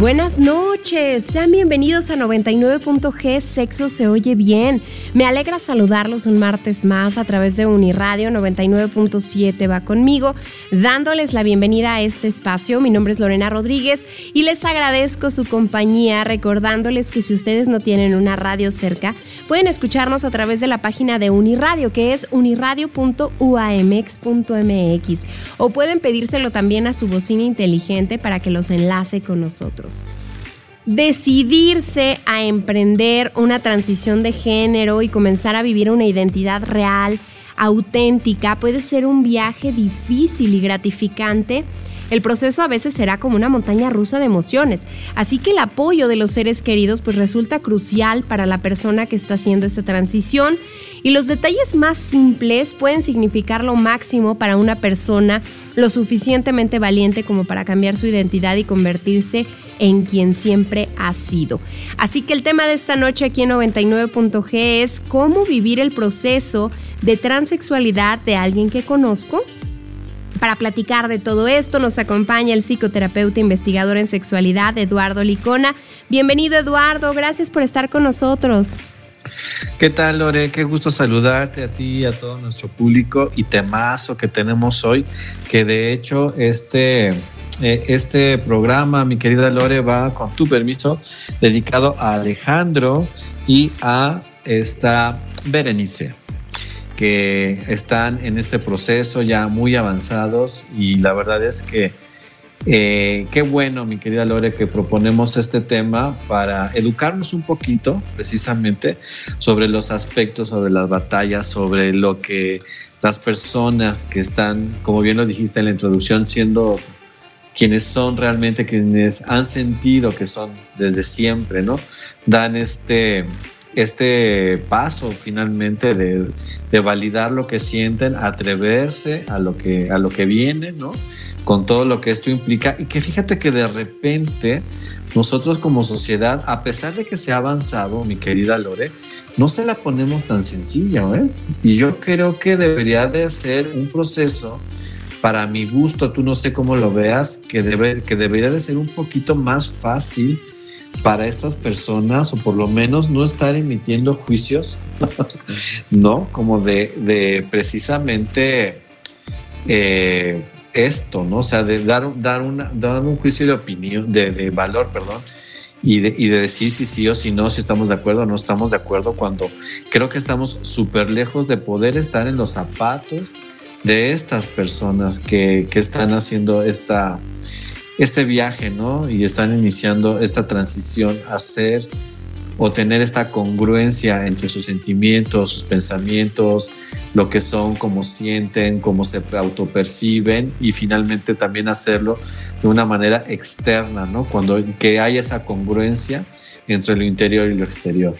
Buenas noches, sean bienvenidos a 99.g Sexo se oye bien. Me alegra saludarlos un martes más a través de Uniradio 99.7 va conmigo, dándoles la bienvenida a este espacio. Mi nombre es Lorena Rodríguez y les agradezco su compañía, recordándoles que si ustedes no tienen una radio cerca, pueden escucharnos a través de la página de Uniradio, que es uniradio.uamx.mx, o pueden pedírselo también a su bocina inteligente para que los enlace con nosotros. Decidirse a emprender una transición de género y comenzar a vivir una identidad real, auténtica, puede ser un viaje difícil y gratificante. El proceso a veces será como una montaña rusa de emociones, así que el apoyo de los seres queridos pues resulta crucial para la persona que está haciendo esa transición. Y los detalles más simples pueden significar lo máximo para una persona lo suficientemente valiente como para cambiar su identidad y convertirse en quien siempre ha sido. Así que el tema de esta noche aquí en 99.g es cómo vivir el proceso de transexualidad de alguien que conozco para platicar de todo esto nos acompaña el psicoterapeuta investigador en sexualidad Eduardo Licona. Bienvenido Eduardo, gracias por estar con nosotros. ¿Qué tal, Lore? Qué gusto saludarte a ti y a todo nuestro público y temazo que tenemos hoy, que de hecho este, eh, este programa, mi querida Lore, va, con tu permiso, dedicado a Alejandro y a esta Berenice que están en este proceso ya muy avanzados y la verdad es que eh, qué bueno, mi querida Lore, que proponemos este tema para educarnos un poquito precisamente sobre los aspectos, sobre las batallas, sobre lo que las personas que están, como bien lo dijiste en la introducción, siendo quienes son realmente quienes han sentido que son desde siempre, ¿no? Dan este, este paso finalmente de, de, validar lo que sienten, atreverse a lo que, a lo que viene, ¿no? con todo lo que esto implica y que fíjate que de repente nosotros como sociedad, a pesar de que se ha avanzado, mi querida Lore, no se la ponemos tan sencilla, ¿eh? Y yo creo que debería de ser un proceso, para mi gusto, tú no sé cómo lo veas, que, debe, que debería de ser un poquito más fácil para estas personas, o por lo menos no estar emitiendo juicios, ¿no? Como de, de precisamente... Eh, esto, ¿no? O sea, de dar, dar, una, dar un juicio de opinión, de, valor, perdón, y de, y de, decir si sí o si no, si estamos de acuerdo o no estamos de acuerdo, cuando creo que estamos súper lejos de poder estar en los zapatos de estas personas que, que están haciendo esta, este viaje, ¿no? Y están iniciando esta transición a ser o tener esta congruencia entre sus sentimientos, sus pensamientos, lo que son, cómo sienten, cómo se autoperciben y finalmente también hacerlo de una manera externa, ¿no? Cuando que haya esa congruencia entre lo interior y lo exterior.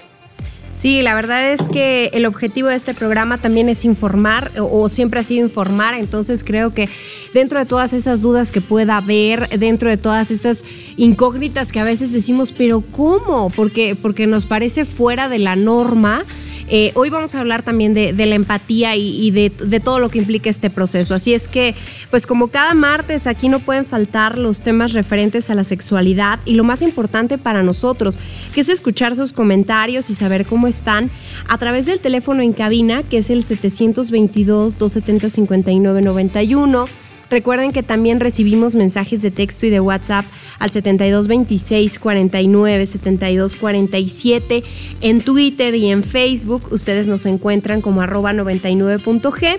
Sí, la verdad es que el objetivo de este programa también es informar o, siempre ha sido informar, entonces creo que dentro de todas esas dudas que pueda haber, dentro de todas esas incógnitas que a veces decimos, pero ¿cómo? Porque, porque nos parece fuera de la norma eh, hoy vamos a hablar también de, la empatía y, de, todo lo que implica este proceso. Así es que, pues como cada martes, aquí no pueden faltar los temas referentes a la sexualidad y lo más importante para nosotros, que es escuchar sus comentarios y saber cómo están a través del teléfono en cabina, que es el 722-270-5991 Recuerden que también recibimos mensajes de texto y de WhatsApp al 7226 49 72 47. En Twitter y en Facebook ustedes nos encuentran como arroba 99.g.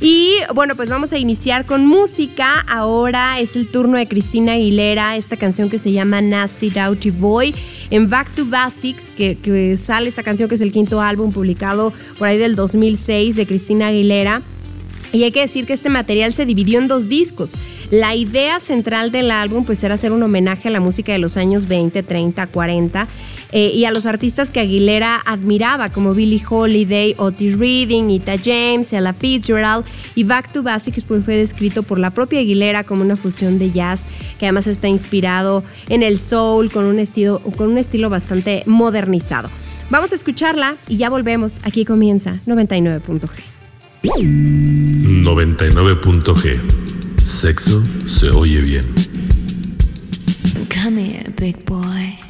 Y bueno, pues vamos a iniciar con música. Ahora es el turno de Cristina Aguilera, esta canción que se llama Nasty Doughty Boy. En Back to Basics, que, que sale esta canción que es el quinto álbum publicado por ahí del 2006 de Cristina Aguilera Y hay que decir que este material se dividió en dos discos. La idea central del álbum pues era hacer un homenaje a la música de los años 20, 30, 40 y a los artistas que Aguilera admiraba como Billie Holiday, Otis Reading, Ita James, Ella Fitzgerald y Back to Basics pues fue descrito por la propia Aguilera como una fusión de jazz que además está inspirado en el soul con un estilo, con un estilo bastante modernizado. Vamos a escucharla y ya volvemos. Aquí comienza 99.g. 99.g. Sexo se oye bien. Come here, big boy.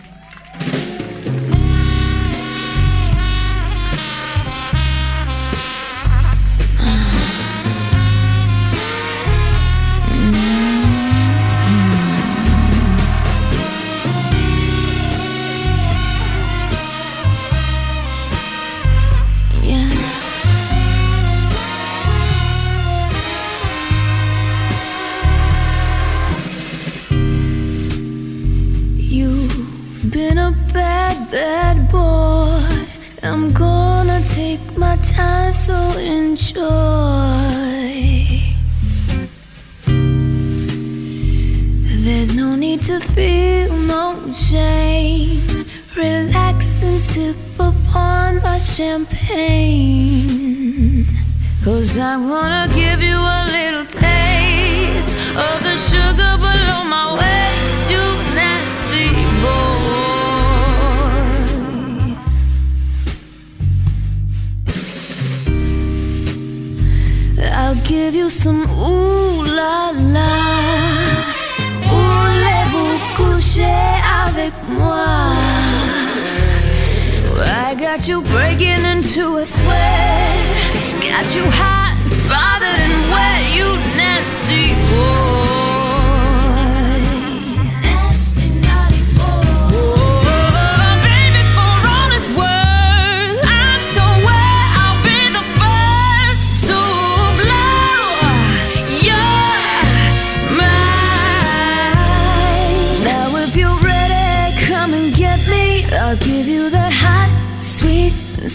So enjoy. There's no need to feel no shame. Relax and sip upon my champagne. Cause I'm gonna give you a little taste of the sugar below my waist, give you some ooh la la. Voulez-vous coucher avec moi? I got you breaking into a sweat. Got you hot, bothered, and wet, you nasty boy.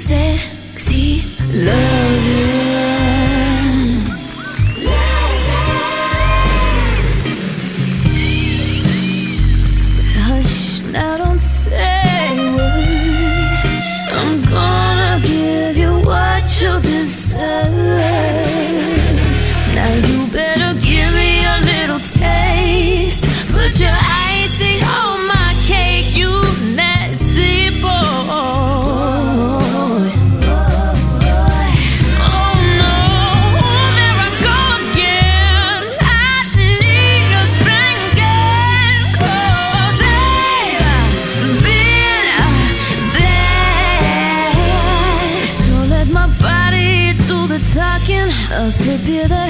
Sexy loving. feel that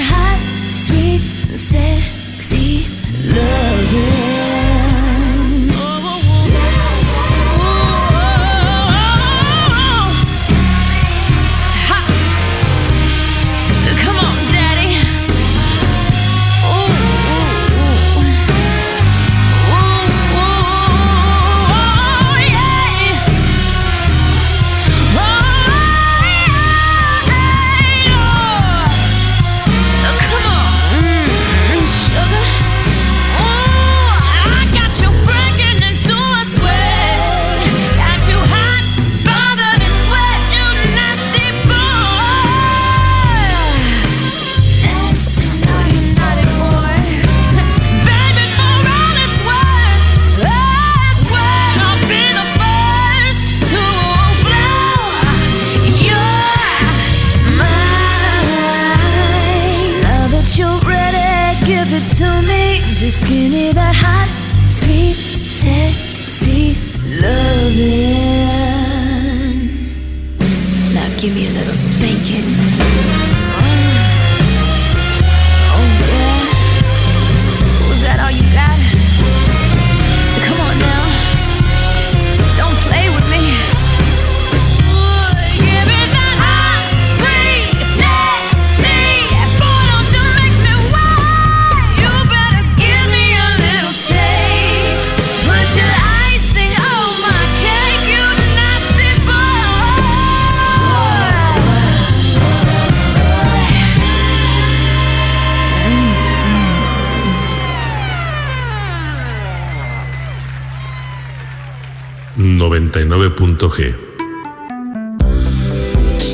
99.g.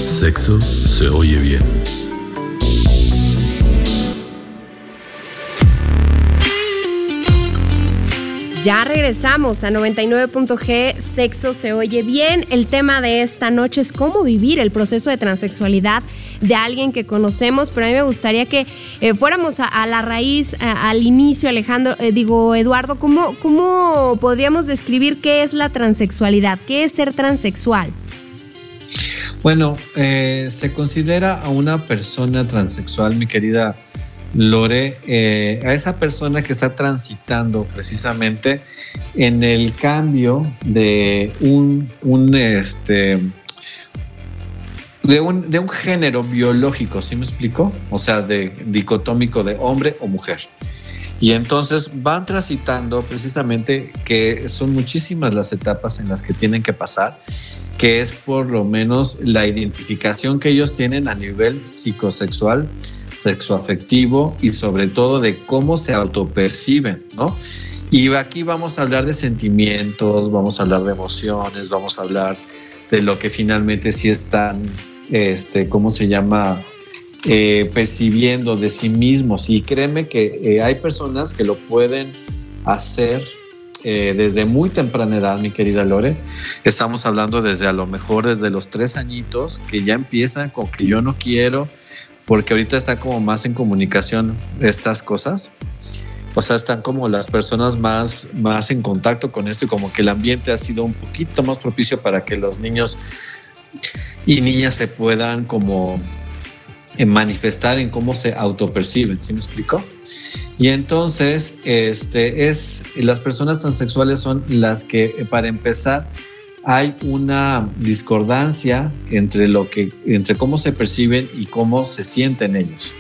Sexo se oye bien. Ya regresamos a 99.g, sexo se oye bien. El tema de esta noche es cómo vivir el proceso de transexualidad de alguien que conocemos, pero a mí me gustaría que eh, fuéramos a, la raíz, al inicio, Alejandro, eh, digo, Eduardo, ¿cómo, ¿cómo podríamos describir qué es la transexualidad? ¿Qué es ser transexual? Bueno, eh, se considera a una persona transexual, mi querida Lore, eh, a esa persona que está transitando precisamente en el cambio de un, este, de un, de un género biológico, ¿sí me explico? O sea, de dicotómico de hombre o mujer. Y entonces van transitando precisamente que son muchísimas las etapas en las que tienen que pasar, que es por lo menos la identificación que ellos tienen a nivel psicosexual sexoafectivo y sobre todo de cómo se autoperciben, ¿no? Y aquí vamos a hablar de sentimientos, vamos a hablar de emociones, vamos a hablar de lo que finalmente sí están, este, ¿cómo se llama? Eh, percibiendo de sí mismos. Y créeme que eh, hay personas que lo pueden hacer eh, desde muy temprana edad, mi querida Lore. Estamos hablando desde a lo mejor desde los tres añitos, que ya empiezan con que yo no quiero, porque ahorita está como más en comunicación estas cosas. O sea, están como las personas más, más en contacto con esto y como que el ambiente ha sido un poquito más propicio para que los niños y niñas se puedan como eh, manifestar en cómo se autoperciben, ¿sí me explico? Y entonces, este es las personas transexuales son las que eh, para empezar hay una discordancia entre lo que, entre cómo se perciben y cómo se sienten ellos.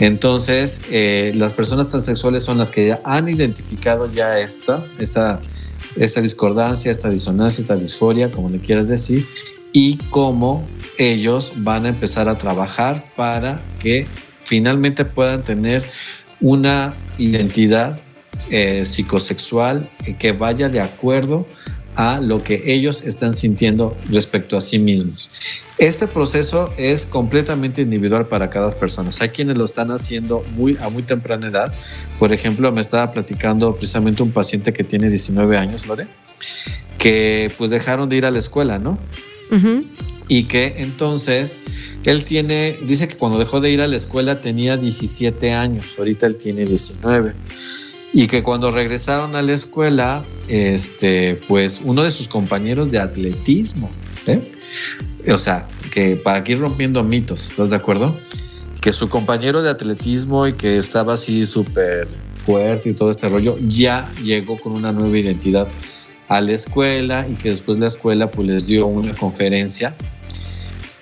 Entonces, eh, las personas transexuales son las que ya han identificado ya esta, esta, esta discordancia, esta disonancia, esta disforia, como le quieras decir, y cómo ellos van a empezar a trabajar para que finalmente puedan tener una identidad eh, psicosexual que vaya de acuerdo a lo que ellos están sintiendo respecto a sí mismos. Este proceso es completamente individual para cada persona. Hay quienes lo están haciendo muy, a muy temprana edad. Por ejemplo, me estaba platicando precisamente un paciente que tiene 19 años, Lore, que pues dejaron de ir a la escuela, ¿no? Y que entonces él tiene, dice que cuando dejó de ir a la escuela tenía 17 años, ahorita él tiene 19 y que cuando regresaron a la escuela, este, pues uno de sus compañeros de atletismo, ¿eh? o sea, que para aquí rompiendo mitos, ¿estás de acuerdo? Que su compañero de atletismo y que estaba así súper fuerte y todo este rollo, ya llegó con una nueva identidad a la escuela y que después la escuela pues les dio una conferencia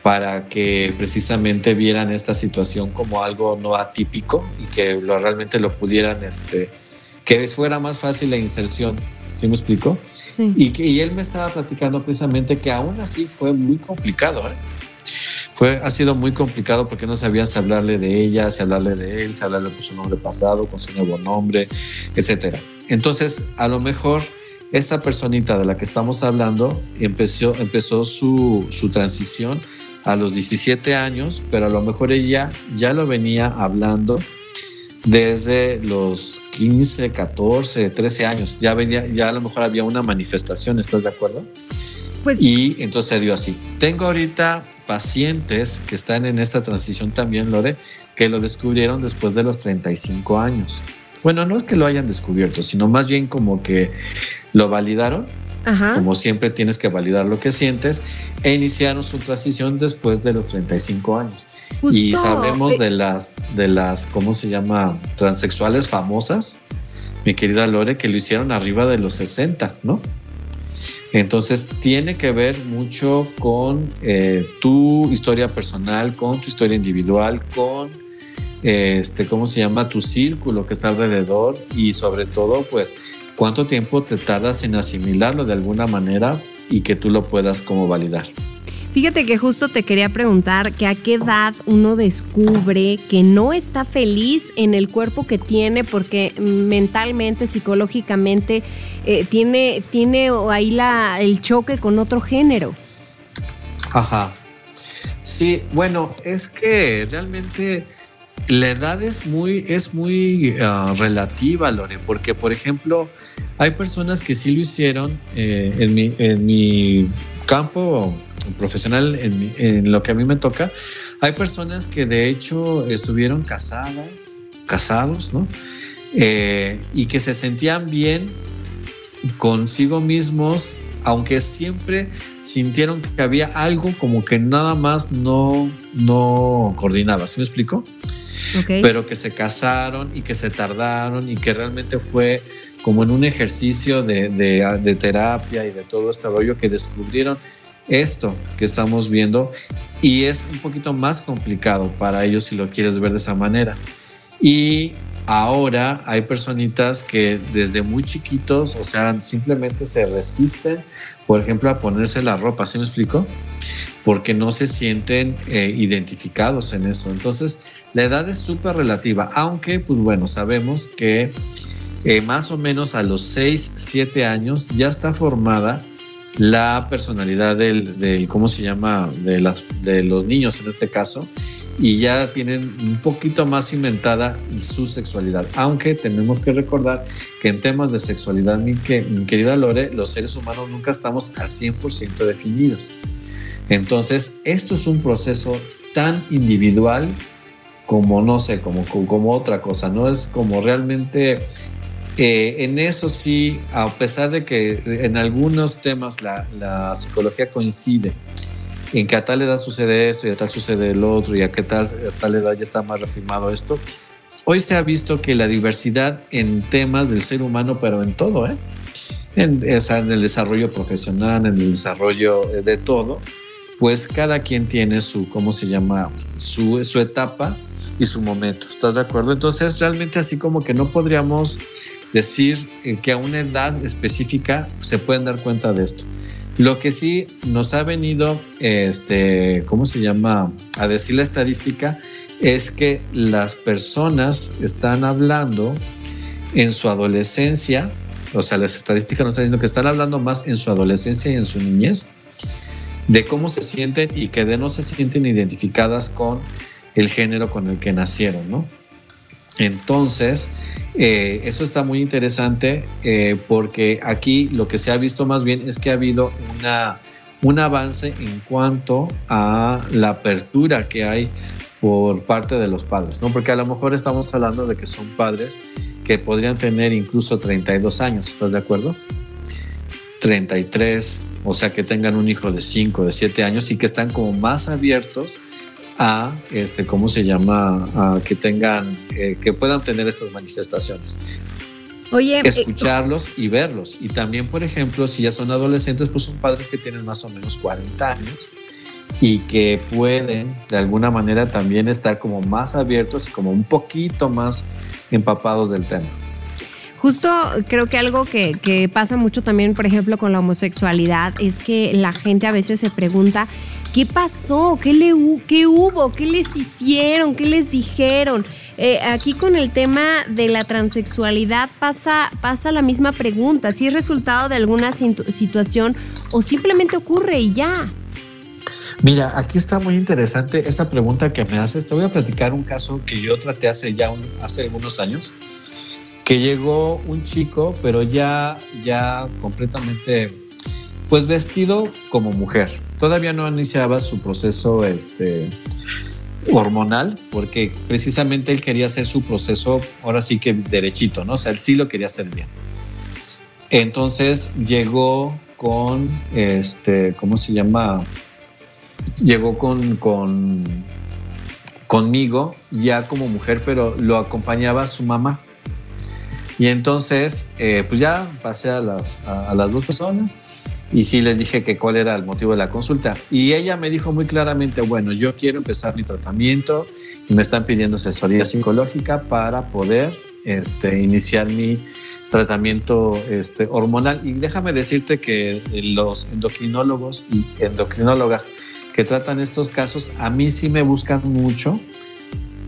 para que precisamente vieran esta situación como algo no atípico y que lo, realmente lo pudieran este, que fuera más fácil la inserción. ¿Sí me explico? Sí. Y, y él me estaba platicando precisamente que aún así fue muy complicado. ¿eh? Fue, ha sido muy complicado porque no sabían si hablarle de ella, si hablarle de él, si hablarle con su nombre pasado, con su nuevo nombre, etcétera. Entonces, a lo mejor esta personita de la que estamos hablando empezó, empezó su, su transición a los 17 años, pero a lo mejor ella ya lo venía hablando desde los 15, 14, 13 años. Ya venía, ya a lo mejor había una manifestación, ¿estás de acuerdo? Pues y entonces se dio así. Tengo ahorita pacientes que están en esta transición también, Lore, que lo descubrieron después de los 35 años. Bueno, no es que lo hayan descubierto, sino más bien como que lo validaron como siempre tienes que validar lo que sientes, e iniciaron su transición después de los 35 años. Y sabemos de las, de las, ¿cómo se llama? Transexuales famosas, mi querida Lore, que lo hicieron arriba de los 60, ¿no? Entonces tiene que ver mucho con eh, tu historia personal, con tu historia individual, con este, ¿cómo se llama? Tu círculo que está alrededor y sobre todo, pues, cuánto tiempo te tardas en asimilarlo de alguna manera y que tú lo puedas como validar. Fíjate que justo te quería preguntar que a qué edad uno descubre que no está feliz en el cuerpo que tiene porque mentalmente, psicológicamente eh, tiene, tiene ahí la, el choque con otro género. Ajá. Sí, bueno, es que realmente la edad es muy, es muy ah, relativa, Lore, porque por ejemplo, hay personas que sí lo hicieron eh, en, mi, en mi campo profesional, en, en, lo que a mí me toca, hay personas que de hecho estuvieron casadas, casados, ¿no? Eh, y que se sentían bien consigo mismos, aunque siempre sintieron que había algo como que nada más no, no coordinaba. ¿Sí me explico? Okay. Pero que se casaron y que se tardaron y que realmente fue como en un ejercicio de, de, de terapia y de todo este rollo que descubrieron esto que estamos viendo y es un poquito más complicado para ellos si lo quieres ver de esa manera. Y ahora hay personitas que desde muy chiquitos, o sea, simplemente se resisten, por ejemplo, a ponerse la ropa, ¿sí me explico? Porque no se sienten eh, identificados en eso. Entonces, la edad es súper relativa, aunque, pues bueno, sabemos que eh, más o menos a los 6, 7 años ya está formada la personalidad del, del, ¿cómo se llama? De, las, de los niños en este caso, y ya tienen un poquito más inventada su sexualidad. Aunque tenemos que recordar que en temas de sexualidad, mi, que, mi querida Lore, los seres humanos nunca estamos a 100% definidos. Entonces, esto es un proceso tan individual como, no sé, como, como otra cosa, no es como realmente eh, en eso sí, a pesar de que en algunos temas la, la, psicología coincide en que a tal edad sucede esto y a tal sucede el otro y a qué tal a tal edad ya está más reafirmado esto, hoy se ha visto que la diversidad en temas del ser humano, pero en todo, ¿eh? en, en el desarrollo profesional, en el desarrollo de todo, pues cada quien tiene su, ¿cómo se llama? Su, su etapa y su momento. ¿Estás de acuerdo? Entonces, realmente así como que no podríamos decir que a una edad específica se pueden dar cuenta de esto. Lo que sí nos ha venido, este, ¿cómo se llama? A decir la estadística, es que las personas están hablando en su adolescencia, o sea, las estadísticas nos están diciendo que están hablando más en su adolescencia y en su niñez, de cómo se sienten y que de no se sienten identificadas con el género con el que nacieron, ¿no? Entonces, eh, eso está muy interesante eh, porque aquí lo que se ha visto más bien es que ha habido una, un avance en cuanto a la apertura que hay por parte de los padres, ¿no? Porque a lo mejor estamos hablando de que son padres que podrían tener incluso 32 años, ¿estás de acuerdo? 33, o sea, que tengan un hijo de 5, de 7 años y que están como más abiertos a, este, ¿cómo se llama? A que tengan, eh, que puedan tener estas manifestaciones. Oye, eh, escucharlos y verlos. Y también, por ejemplo, si ya son adolescentes, pues son padres que tienen más o menos 40 años y que pueden de alguna manera también estar como más abiertos y como un poquito más empapados del tema. Justo creo que algo que, pasa mucho también, por ejemplo, con la homosexualidad, es que la gente a veces se pregunta ¿Qué pasó? ¿Qué, le, ¿Qué hubo? ¿Qué les hicieron? ¿Qué les dijeron? Eh, aquí con el tema de la transexualidad pasa, pasa la misma pregunta, si es resultado de alguna situación o simplemente ocurre y ya. Mira, aquí está muy interesante esta pregunta que me haces. Te voy a platicar un caso que yo traté hace ya un, hace algunos años, que llegó un chico, pero ya, ya completamente pues vestido como mujer. Todavía no iniciaba su proceso este, hormonal, porque precisamente él quería hacer su proceso, ahora sí que derechito, ¿no? O sea, él sí lo quería hacer bien. Entonces llegó con, este, ¿cómo se llama? Llegó con, con conmigo ya como mujer, pero lo acompañaba su mamá. Y entonces, eh, pues ya pasé a las, a las dos personas y sí les dije que cuál era el motivo de la consulta. Y ella me dijo muy claramente, bueno, yo quiero empezar mi tratamiento y me están pidiendo asesoría psicológica para poder este, iniciar mi tratamiento este, hormonal. Y déjame decirte que los endocrinólogos y endocrinólogas que tratan estos casos, a mí sí me buscan mucho eh,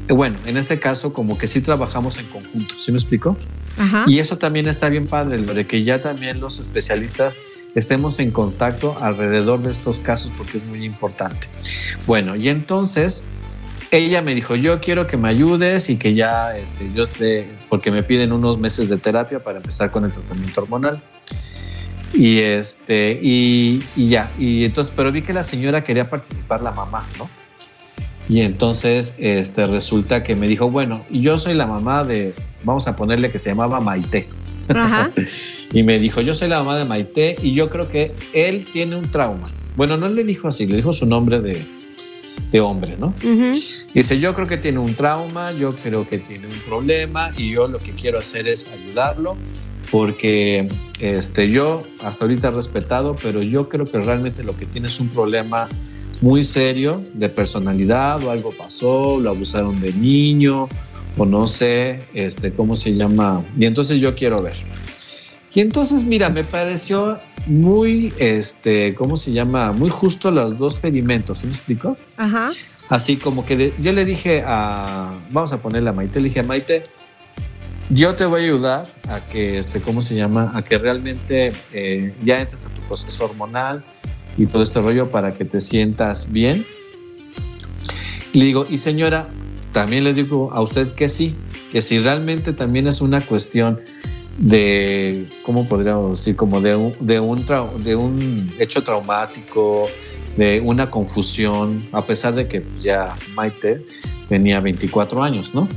bueno, en este caso como que sí trabajamos en conjunto, ¿sí me explico? Ajá. Y eso también está bien padre, lo de que ya también los especialistas estemos en contacto alrededor de estos casos porque es muy importante. Bueno, y entonces ella me dijo, yo quiero que me ayudes y que ya este, yo esté, porque me piden unos meses de terapia para empezar con el tratamiento hormonal. Y este, y, y ya, y entonces, pero vi que la señora quería participar la mamá, ¿no? Y entonces este, resulta que me dijo, bueno, yo soy la mamá de, vamos a ponerle que se llamaba Maite. Ajá. y me dijo, yo soy la mamá de Maite y yo creo que él tiene un trauma. Bueno, no le dijo así, le dijo su nombre de, de hombre, ¿no? Ujú. Dice, yo creo que tiene un trauma, yo creo que tiene un problema y yo lo que quiero hacer es ayudarlo porque este, yo hasta ahorita he respetado, pero yo creo que realmente lo que tiene es un problema muy serio de personalidad o algo pasó, lo abusaron de niño o no sé este, cómo se llama. Y entonces yo quiero ver. Y entonces, mira, me pareció muy, este, ¿cómo se llama? Muy justo los dos pedimentos, ¿sí me explico? Ajá. Así como que de- yo le dije a, vamos a ponerle a Maite, le dije a Maite, yo te voy a ayudar a que, este, ¿cómo se llama? A que realmente eh, ya entres a tu proceso hormonal y todo este rollo para que te sientas bien. Le digo, y señora, también le digo a usted que sí, que si realmente también es una cuestión de, ¿cómo podríamos decir? Como de un, de un, de un hecho traumático, de una confusión, a pesar de que ya Maite tenía 24 años, ¿no?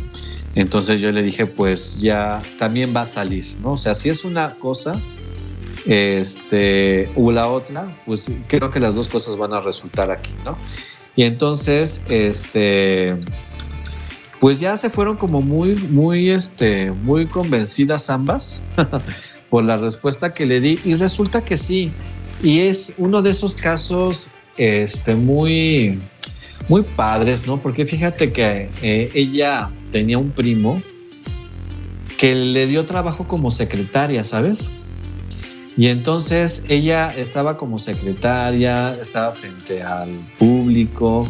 Entonces yo le dije, pues ya también va a salir, ¿no? O sea, si es una cosa, este, o la otra, pues creo que las dos cosas van a resultar aquí, ¿no? Y entonces, este, pues ya se fueron como muy, muy, este, muy convencidas ambas por la respuesta que le di y resulta que sí. Y es uno de esos casos, este, muy, muy padres, ¿no? Porque fíjate que eh, ella tenía un primo que le dio trabajo como secretaria, ¿sabes? Y entonces ella estaba como secretaria, estaba frente al público,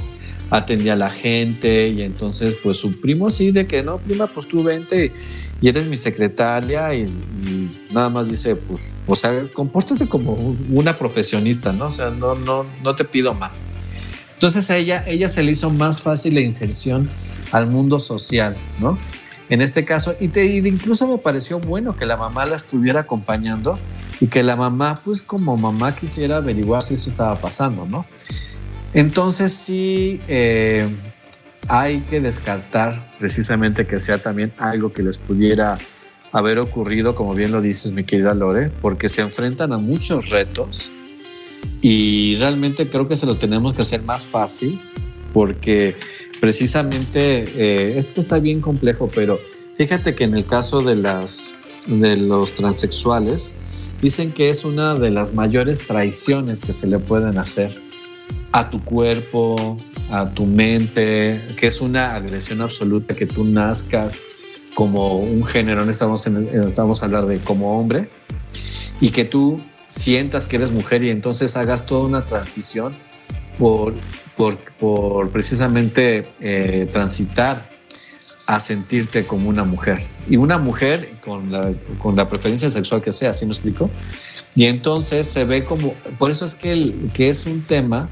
atendía a la gente y entonces pues su primo sí de que no, prima, pues tú vente y eres mi secretaria y, y nada más dice pues, o sea, compórtate como una profesionista, ¿no? O sea, no, no, no te pido más. Entonces a ella, ella se le hizo más fácil la inserción al mundo social, ¿no? En este caso, y, te, incluso me pareció bueno que la mamá la estuviera acompañando y que la mamá, pues como mamá quisiera averiguar si esto estaba pasando, ¿no? Entonces sí eh, hay que descartar precisamente que sea también algo que les pudiera haber ocurrido, como bien lo dices mi querida Lore, porque se enfrentan a muchos retos y realmente creo que se lo tenemos que hacer más fácil porque precisamente eh, es que está bien complejo, pero fíjate que en el caso de, las, de los transexuales, dicen que es una de las mayores traiciones que se le pueden hacer a tu cuerpo, a tu mente, que es una agresión absoluta que tú nazcas como un género, no estamos, en, estamos a hablar de como hombre, y que tú sientas que eres mujer y entonces hagas toda una transición por, por, por precisamente eh, transitar a sentirte como una mujer. Y una mujer con la, con la preferencia sexual que sea, ¿sí me explico? Y entonces se ve como, por eso es que, el, que es un tema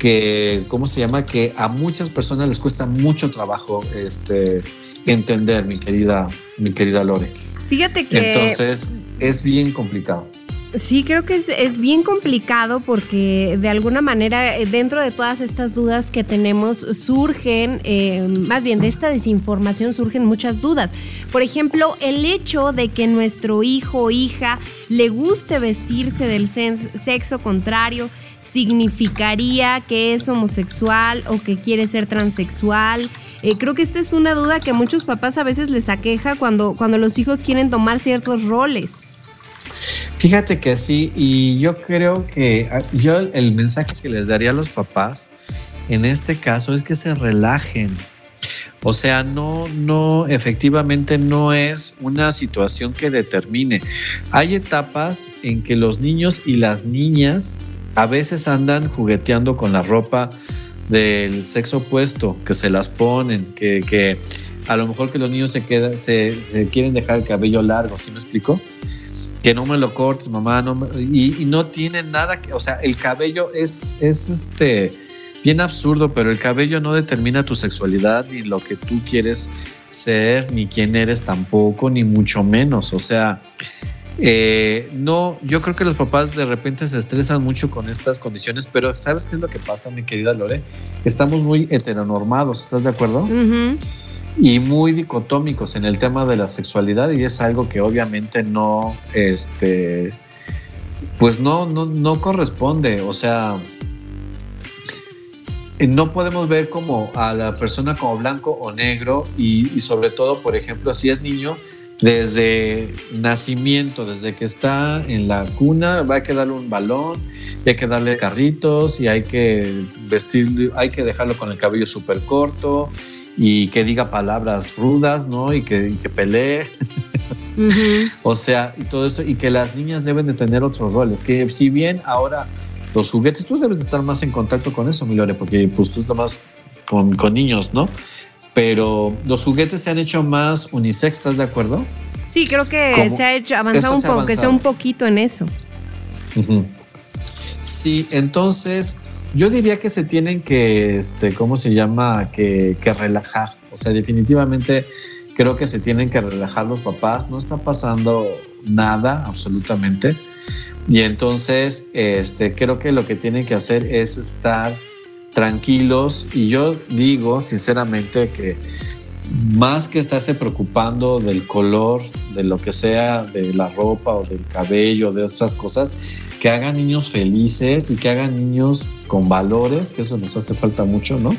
que, ¿cómo se llama? Que a muchas personas les cuesta mucho trabajo este, entender, mi querida, mi querida Lore. Fíjate que... Entonces es bien complicado. Sí, creo que es, es, bien complicado porque de alguna manera eh, dentro de todas estas dudas que tenemos surgen, eh, más bien de esta desinformación surgen muchas dudas. Por ejemplo, el hecho de que nuestro hijo o hija le guste vestirse del sexo contrario significaría que es homosexual o que quiere ser transexual. Eh, creo que esta es una duda que a muchos papás a veces les aqueja cuando, cuando los hijos quieren tomar ciertos roles. Fíjate que sí, y yo creo que yo el mensaje que les daría a los papás en este caso es que se relajen. O sea, no, no, efectivamente no es una situación que determine. Hay etapas en que los niños y las niñas a veces andan jugueteando con la ropa del sexo opuesto, que se las ponen, que, que a lo mejor que los niños se, quedan, se quieren dejar el cabello largo, ¿sí me explico? Que no me lo cortes, mamá, no me- y, no tiene nada que, o sea, el cabello es, es este, bien absurdo, pero el cabello no determina tu sexualidad ni lo que tú quieres ser, ni quién eres tampoco, ni mucho menos, o sea, eh, no, yo creo que los papás de repente se estresan mucho con estas condiciones, pero ¿sabes qué es lo que pasa, mi querida Lore? Estamos muy heteronormados, ¿estás de acuerdo? Y muy dicotómicos en el tema de la sexualidad y es algo que obviamente no, este, pues no, no, no corresponde, o sea, no podemos ver como a la persona como blanco o negro y, sobre todo, por ejemplo, si es niño, desde nacimiento, desde que está en la cuna, va a que darle un balón, y hay que darle carritos y hay que vestir, hay que dejarlo con el cabello súper corto y que diga palabras rudas, ¿no? Y que, y que pelee. O sea, y todo esto, y que las niñas deben de tener otros roles, que si bien ahora los juguetes, tú debes de estar más en contacto con eso, mi Lore, porque pues tú estás más con, con niños, ¿no? Pero los juguetes se han hecho más unisex, ¿estás de acuerdo? Sí, creo que ¿Cómo? se ha hecho avanzado un poco, que sea un poquito en eso. Sí, entonces yo diría que se tienen que, este, ¿cómo se llama? Que, que relajar. O sea, definitivamente creo que se tienen que relajar los papás. No está pasando nada, absolutamente. Y entonces, este, creo que lo que tienen que hacer es estar tranquilos. Y yo digo, sinceramente, que más que estarse preocupando del color, de lo que sea, de la ropa o del cabello, de otras cosas, que hagan niños felices y que hagan niños con valores, que eso nos hace falta mucho, ¿no?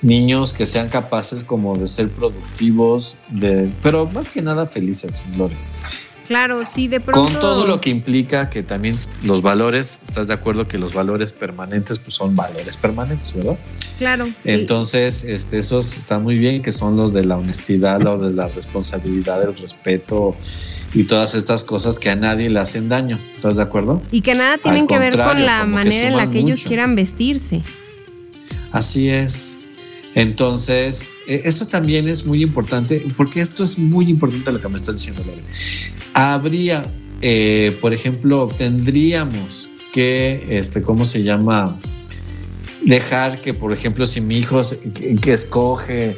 Niños que sean capaces como de ser productivos, de, pero más que nada felices, Lore. Claro, sí, de pronto. Con todo lo que implica que también los valores, ¿estás de acuerdo que los valores permanentes pues son valores permanentes, ¿verdad? Claro. Entonces, este, esos están muy bien, que son los de la honestidad, los de la responsabilidad, el respeto y todas estas cosas que a nadie le hacen daño. ¿Estás de acuerdo? Y que nada tienen Al que ver con la manera en la que ellos quieran vestirse. Así es. Entonces, e- eso también es muy importante, porque esto es muy importante lo que me estás diciendo, Lore. Habría, eh, por ejemplo, tendríamos que, este, ¿cómo se llama? Dejar que, por ejemplo, si mi hijo que, escoge,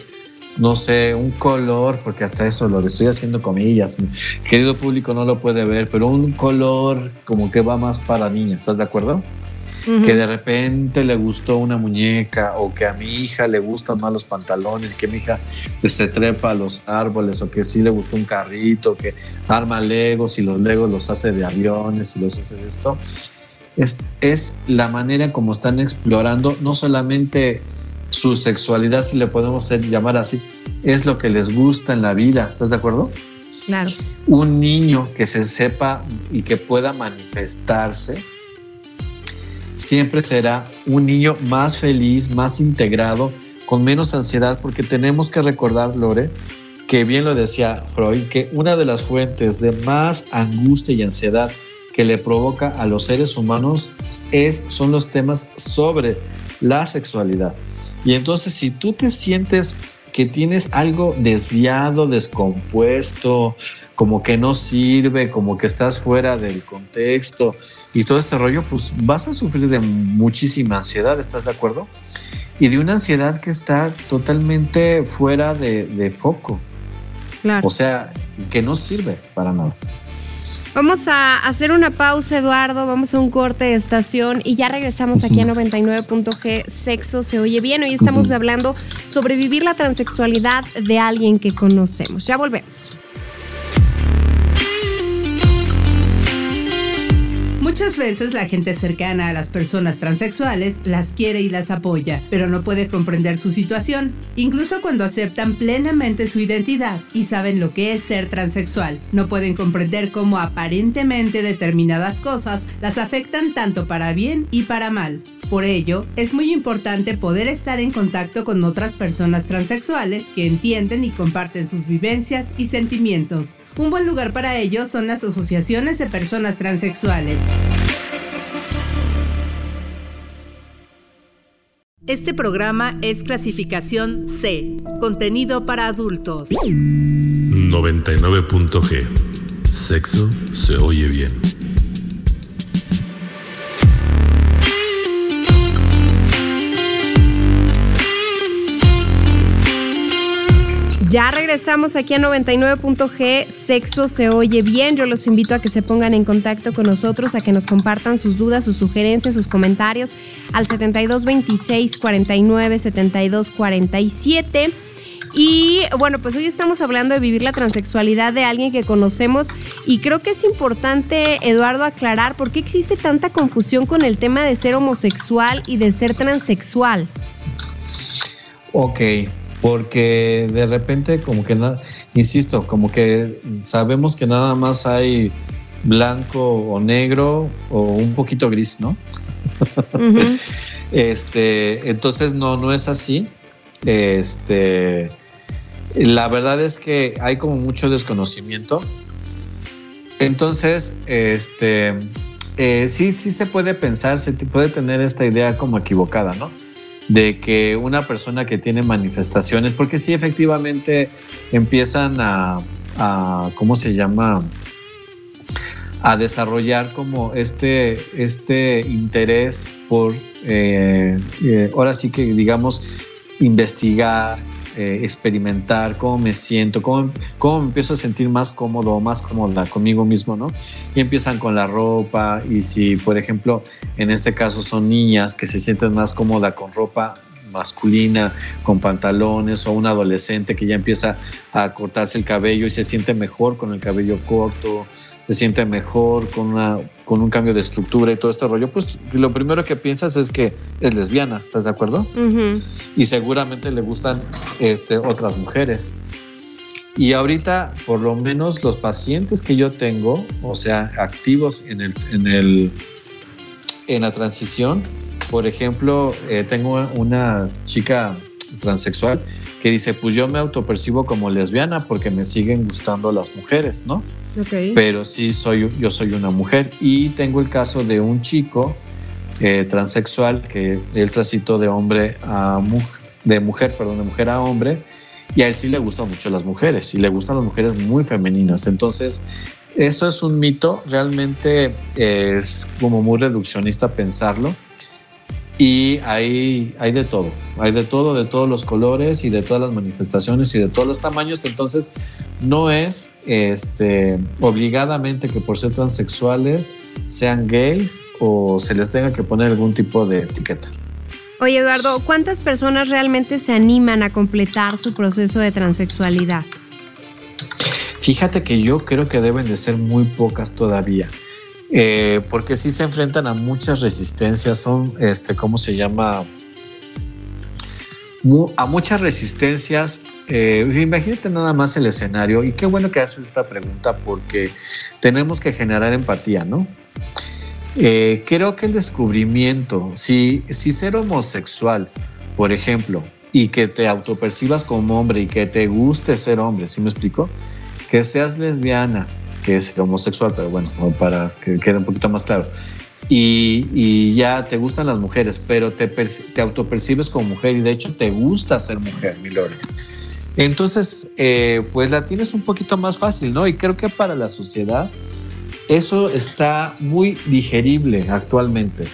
no sé, un color, porque hasta eso lo estoy haciendo comillas, mi querido público no lo puede ver, pero un color como que va más para niña, ¿estás de acuerdo? Que de repente le gustó una muñeca o que a mi hija le gustan más los pantalones, que mi hija pues, se trepa a los árboles o que sí le gustó un carrito, que arma legos y los legos los hace de aviones y los hace de esto. Es, es la manera como están explorando no solamente su sexualidad, si le podemos llamar así, es lo que les gusta en la vida, ¿estás de acuerdo? Claro. un niño que se sepa y que pueda manifestarse, siempre será un niño más feliz, más integrado, con menos ansiedad, porque tenemos que recordar, Lore, que bien lo decía Freud, que una de las fuentes de más angustia y ansiedad que le provoca a los seres humanos es, son los temas sobre la sexualidad. Y entonces si tú te sientes que tienes algo desviado, descompuesto, como que no sirve, como que estás fuera del contexto y todo este rollo, pues vas a sufrir de muchísima ansiedad, ¿estás de acuerdo? Y de una ansiedad que está totalmente fuera de, de foco, Claro. o sea, que no sirve para nada. Vamos a hacer una pausa, Eduardo. Vamos a un corte de estación y ya regresamos aquí a 99.g. Sexo se oye bien. Hoy estamos hablando sobre vivir la transexualidad de alguien que conocemos. Ya volvemos. Muchas veces la gente cercana a las personas transexuales las quiere y las apoya, pero no puede comprender su situación, incluso cuando aceptan plenamente su identidad y saben lo que es ser transexual. No pueden comprender cómo aparentemente determinadas cosas las afectan tanto para bien y para mal. Por ello, es muy importante poder estar en contacto con otras personas transexuales que entienden y comparten sus vivencias y sentimientos. Un buen lugar para ello son las asociaciones de personas transexuales. Este programa es clasificación C, contenido para adultos. 99.g. Sexo se oye bien. Ya regresamos aquí a 99.g, Sexo se oye bien. Yo los invito a que se pongan en contacto con nosotros, a que nos compartan sus dudas, sus sugerencias, sus comentarios al 7226 49 72 47. Y bueno, pues hoy estamos hablando de vivir la transexualidad de alguien que conocemos y creo que es importante, Eduardo, aclarar por qué existe tanta confusión con el tema de ser homosexual y de ser transexual. Ok, porque de repente como que, insisto, como que sabemos que nada más hay blanco o negro o un poquito gris, ¿no? Este, entonces no, no es así. Este, la verdad es que hay como mucho desconocimiento. Entonces, este, eh, sí, sí se puede pensar, se puede tener esta idea como equivocada, ¿no? De que una persona que tiene manifestaciones, porque sí, efectivamente empiezan a, ¿cómo se llama? a desarrollar como este, este interés por, eh, eh, ahora sí que digamos, investigar, eh, experimentar cómo me siento, cómo, cómo me empiezo a sentir más cómodo, más cómoda conmigo mismo, ¿no? Y empiezan con la ropa y si, por ejemplo, en este caso son niñas que se sienten más cómoda con ropa masculina, con pantalones o un adolescente que ya empieza a cortarse el cabello y se siente mejor con el cabello corto, se siente mejor con, una, con un cambio de estructura y todo este rollo, pues lo primero que piensas es que es lesbiana, ¿estás de acuerdo? Y seguramente le gustan este, otras mujeres. Y ahorita, por lo menos los pacientes que yo tengo, o sea, activos en, el, en, el, en la transición, por ejemplo, eh, tengo una chica transexual que dice, pues yo me autopercibo como lesbiana porque me siguen gustando las mujeres, ¿no? Pero sí soy, yo soy una mujer. Y tengo el caso de un chico eh, transexual que él transitó de hombre a mujer, de mujer, perdón, de mujer a hombre, y a él sí le gustan mucho las mujeres, y le gustan las mujeres muy femeninas. Entonces, eso es un mito, realmente es como muy reduccionista pensarlo. Y hay, hay de todo, hay de todo, de todos los colores y de todas las manifestaciones y de todos los tamaños. Entonces, no es este, obligadamente que por ser transexuales sean gays o se les tenga que poner algún tipo de etiqueta. Oye, Eduardo, ¿cuántas personas realmente se animan a completar su proceso de transexualidad? Fíjate que yo creo que deben de ser muy pocas todavía. Eh, porque sí se enfrentan a muchas resistencias, son, este, ¿cómo se llama? A muchas resistencias. Eh, imagínate nada más el escenario y qué bueno que haces esta pregunta porque tenemos que generar empatía, ¿no? Eh, creo que el descubrimiento, si, si ser homosexual, por ejemplo, y que te autopercibas como hombre y que te guste ser hombre, ¿sí me explico? Que seas lesbiana, que es homosexual, pero bueno, para que quede un poquito más claro. Y, y ya te gustan las mujeres, pero te, te autopercibes como mujer y de hecho te gusta ser mujer, mi Lore. Entonces, eh, pues la tienes un poquito más fácil, ¿no? Y creo que para la sociedad eso está muy digerible actualmente.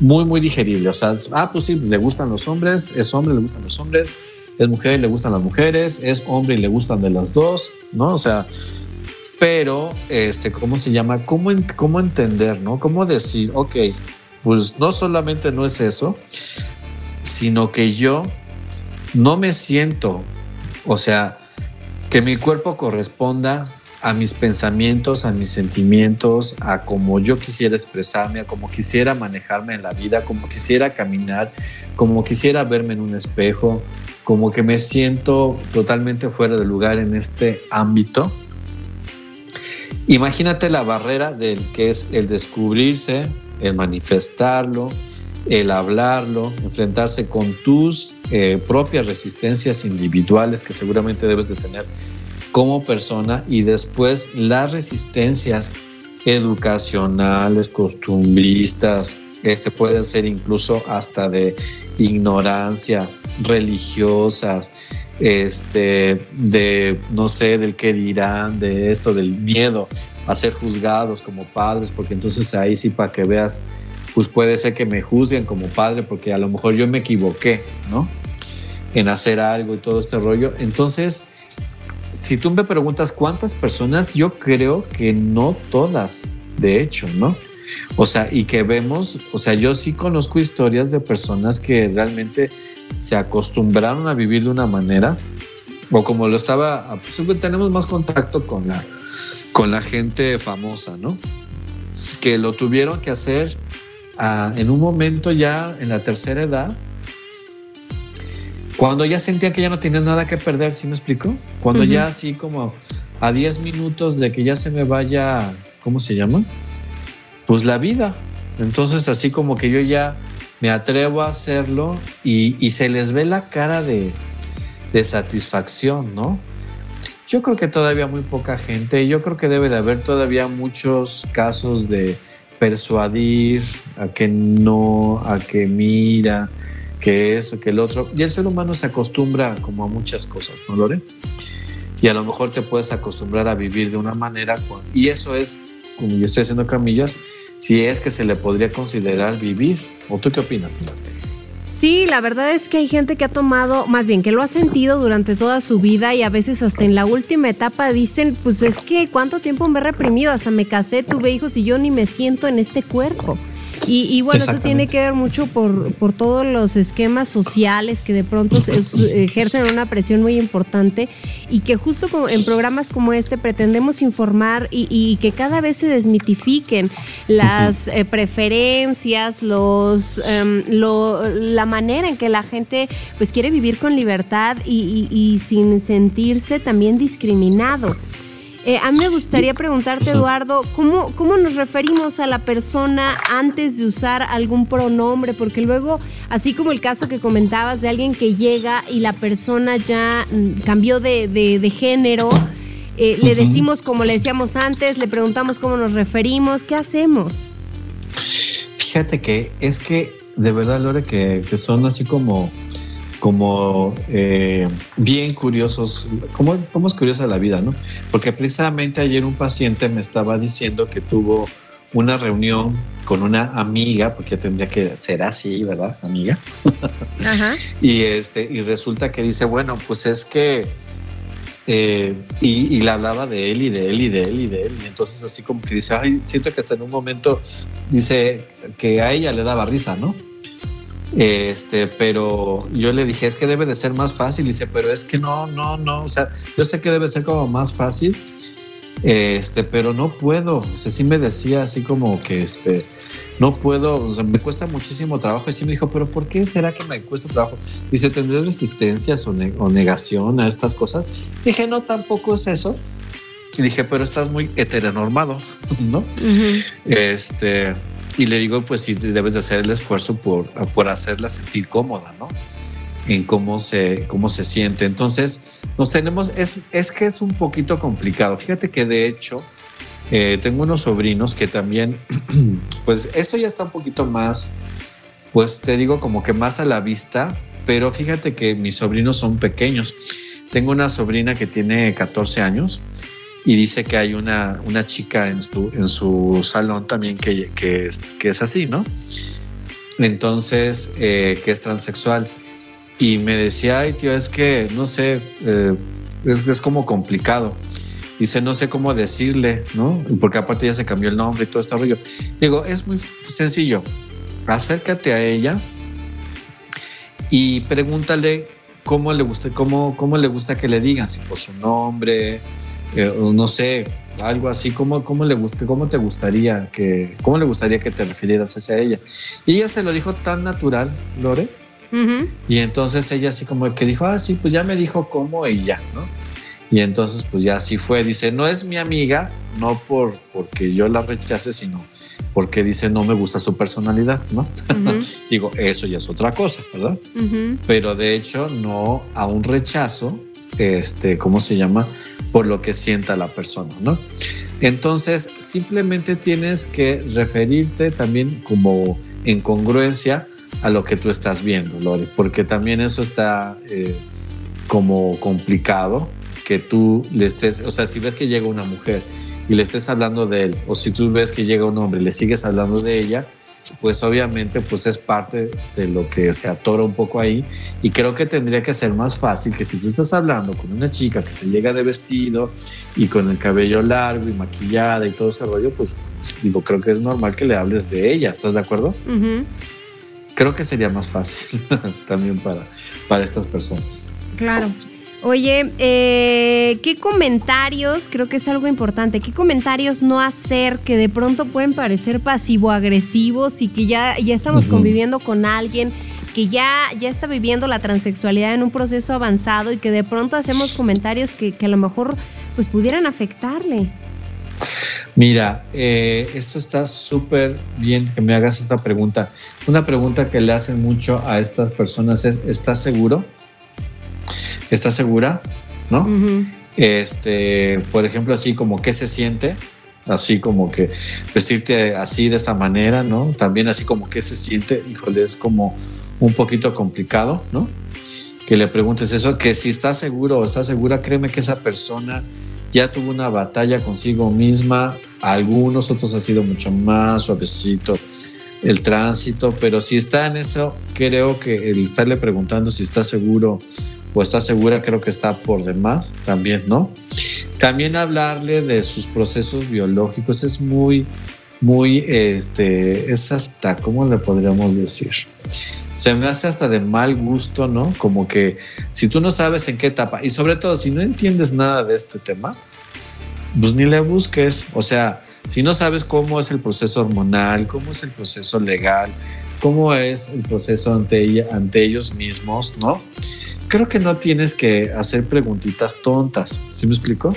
Muy, muy digerible. O sea, ah, pues sí, le gustan los hombres, es hombre, le gustan los hombres, es mujer, le gustan las mujeres, es hombre y le gustan de las dos, ¿no? O sea, pero, este, ¿cómo se llama? ¿Cómo, cómo entender, ¿no? ¿Cómo decir, ok, pues no solamente no es eso, sino que yo no me siento, o sea, que mi cuerpo corresponda a mis pensamientos, a mis sentimientos, a como yo quisiera expresarme, a como quisiera manejarme en la vida, como quisiera caminar, como quisiera verme en un espejo, como que me siento totalmente fuera de lugar en este ámbito. Imagínate la barrera del que es el descubrirse, el manifestarlo, el hablarlo, enfrentarse con tus eh, propias resistencias individuales que seguramente debes de tener como persona y después las resistencias educacionales, costumbristas, este, pueden ser incluso hasta de ignorancia, religiosas, este, de, no sé, del qué dirán, de esto, del miedo a ser juzgados como padres, porque entonces ahí sí para que veas, pues puede ser que me juzguen como padre, porque a lo mejor yo me equivoqué, ¿no? En hacer algo y todo este rollo. Entonces, si tú me preguntas cuántas personas, yo creo que no todas, de hecho, ¿no? O sea, y que vemos, o sea, yo sí conozco historias de personas que realmente se acostumbraron a vivir de una manera, o como lo estaba, pues, tenemos más contacto con la, con la gente famosa, ¿no? Que lo tuvieron que hacer ah, en un momento ya en la tercera edad, cuando ya sentían que ya no tenían nada que perder, ¿sí me explico? Cuando ya así como a 10 minutos de que ya se me vaya, ¿cómo se llama? pues la vida. Entonces así como que yo ya me atrevo a hacerlo y, se les ve la cara de, satisfacción, ¿no? Yo creo que todavía muy poca gente, yo creo que debe de haber todavía muchos casos de persuadir a que no, a que mira, que eso, que el otro. Y el ser humano se acostumbra como a muchas cosas, ¿no, Lore? Y a lo mejor te puedes acostumbrar a vivir de una manera, y eso es como yo estoy haciendo camillas, si es que se le podría considerar vivir. ¿O tú qué opinas? Sí, la verdad es que hay gente que ha tomado, más bien que lo ha sentido durante toda su vida y a veces hasta en la última etapa dicen, pues es que cuánto tiempo me he reprimido, hasta me casé, tuve hijos y yo ni me siento en este cuerpo. Y, bueno, eso tiene que ver mucho por, por, todos los esquemas sociales que de pronto ejercen una presión muy importante y que justo como en programas como este pretendemos informar y, que cada vez se desmitifiquen las eh, preferencias, los, em, la manera en que la gente pues quiere vivir con libertad y sin sentirse también discriminado. Eh, a mí me gustaría preguntarte, Eduardo, ¿cómo, ¿cómo nos referimos a la persona antes de usar algún pronombre? Porque luego, así como el caso que comentabas de alguien que llega y la persona ya mm, cambió de, género, eh, le decimos como le decíamos antes, le preguntamos cómo nos referimos, ¿qué hacemos? Fíjate que es que de verdad, Lore, que, que son así como como eh, bien curiosos, como, como es curiosa la vida, ¿no? Porque precisamente ayer un paciente me estaba diciendo que tuvo una reunión con una amiga, porque tendría que ser así, ¿verdad? Amiga. Ajá. y, este, y resulta que dice, bueno, pues es que... Eh, y, y, le hablaba de él y de él y de él y de él. Y entonces así como que dice, ay, siento que hasta en un momento dice que a ella le daba risa, ¿no? Este, pero yo le dije, es que debe de ser más fácil. Y dice, pero es que no, no, no. O sea, yo sé que debe ser como más fácil, este, pero no puedo. O sea, sí me decía así como que, este, no puedo, o sea, me cuesta muchísimo trabajo. Y sí me dijo, pero ¿por qué será que me cuesta trabajo? Dice, ¿tendré resistencias o, negación a estas cosas? Dije, no, tampoco es eso. Y dije, pero estás muy heteronormado, ¿no? Este y le digo, pues sí, debes de hacer el esfuerzo por, por hacerla sentir cómoda, ¿no? En cómo se, cómo se siente. Entonces, nos tenemos, es, es que es un poquito complicado. Fíjate que de hecho, eh, tengo unos sobrinos que también, pues esto ya está un poquito más, pues te digo como que más a la vista, pero fíjate que mis sobrinos son pequeños. Tengo una sobrina que tiene 14 años y dice que hay una, una chica en su, en su salón también que, que, es, que es así, ¿no? Entonces, eh, que es transexual. Y me decía, ay, tío, es que, no sé, eh, es, es, como complicado. Dice, no sé cómo decirle, ¿no? Porque aparte ya se cambió el nombre y todo este rollo. Digo, es muy sencillo. Acércate a ella y pregúntale cómo le gusta, cómo, cómo le gusta que le digan, si por su nombre, eh, no sé, algo así, ¿cómo, cómo, le guste, ¿cómo te gustaría que, cómo le gustaría que te refirieras hacia ella? Y ella se lo dijo tan natural, Lore, y entonces ella así como que dijo, ah, sí, pues ya me dijo cómo y ya, ¿no? Y entonces pues ya así fue, dice, no es mi amiga, no por porque yo la rechace, sino porque dice no me gusta su personalidad, ¿no? Digo, eso ya es otra cosa, ¿verdad? Pero de hecho no a un rechazo, este, ¿cómo se llama? Por lo que sienta la persona, ¿no? Entonces, simplemente tienes que referirte también como en congruencia a lo que tú estás viendo, Lore, porque también eso está eh, como complicado, que tú le estés, o sea, si ves que llega una mujer y le estés hablando de él, o si tú ves que llega un hombre y le sigues hablando de ella, pues obviamente pues es parte de lo que se atora un poco ahí y creo que tendría que ser más fácil que si tú estás hablando con una chica que te llega de vestido y con el cabello largo y maquillada y todo ese rollo, pues digo, creo que es normal que le hables de ella, ¿estás de acuerdo? Creo que sería más fácil también para, para estas personas. Claro. Oye, eh, ¿qué comentarios, creo que es algo importante, qué comentarios no hacer que de pronto pueden parecer pasivo-agresivos y que ya, ya estamos conviviendo con alguien que ya, ya está viviendo la transexualidad en un proceso avanzado y que de pronto hacemos comentarios que, que a lo mejor pues pudieran afectarle? Mira, eh, esto está súper bien que me hagas esta pregunta. Una pregunta que le hacen mucho a estas personas es, ¿estás seguro? ¿Estás segura? ¿No? Este, por ejemplo, así como qué se siente, así como que vestirte así de esta manera, ¿no? También así como qué se siente, híjole, es como un poquito complicado, ¿no? Que le preguntes eso, que si estás seguro o estás segura, créeme que esa persona ya tuvo una batalla consigo misma, algunos otros ha sido mucho más suavecito el tránsito, pero si está en eso, creo que el estarle preguntando si está seguro o está segura, creo que está por demás también, ¿no? También hablarle de sus procesos biológicos es muy, muy, este, es hasta, ¿cómo le podríamos decir? Se me hace hasta de mal gusto, ¿no? Como que si tú no sabes en qué etapa, y sobre todo si no entiendes nada de este tema, pues ni le busques, o sea, si no sabes cómo es el proceso hormonal, cómo es el proceso legal, cómo es el proceso ante, ella, ante ellos mismos, ¿no? Creo que no tienes que hacer preguntitas tontas, ¿sí me explico?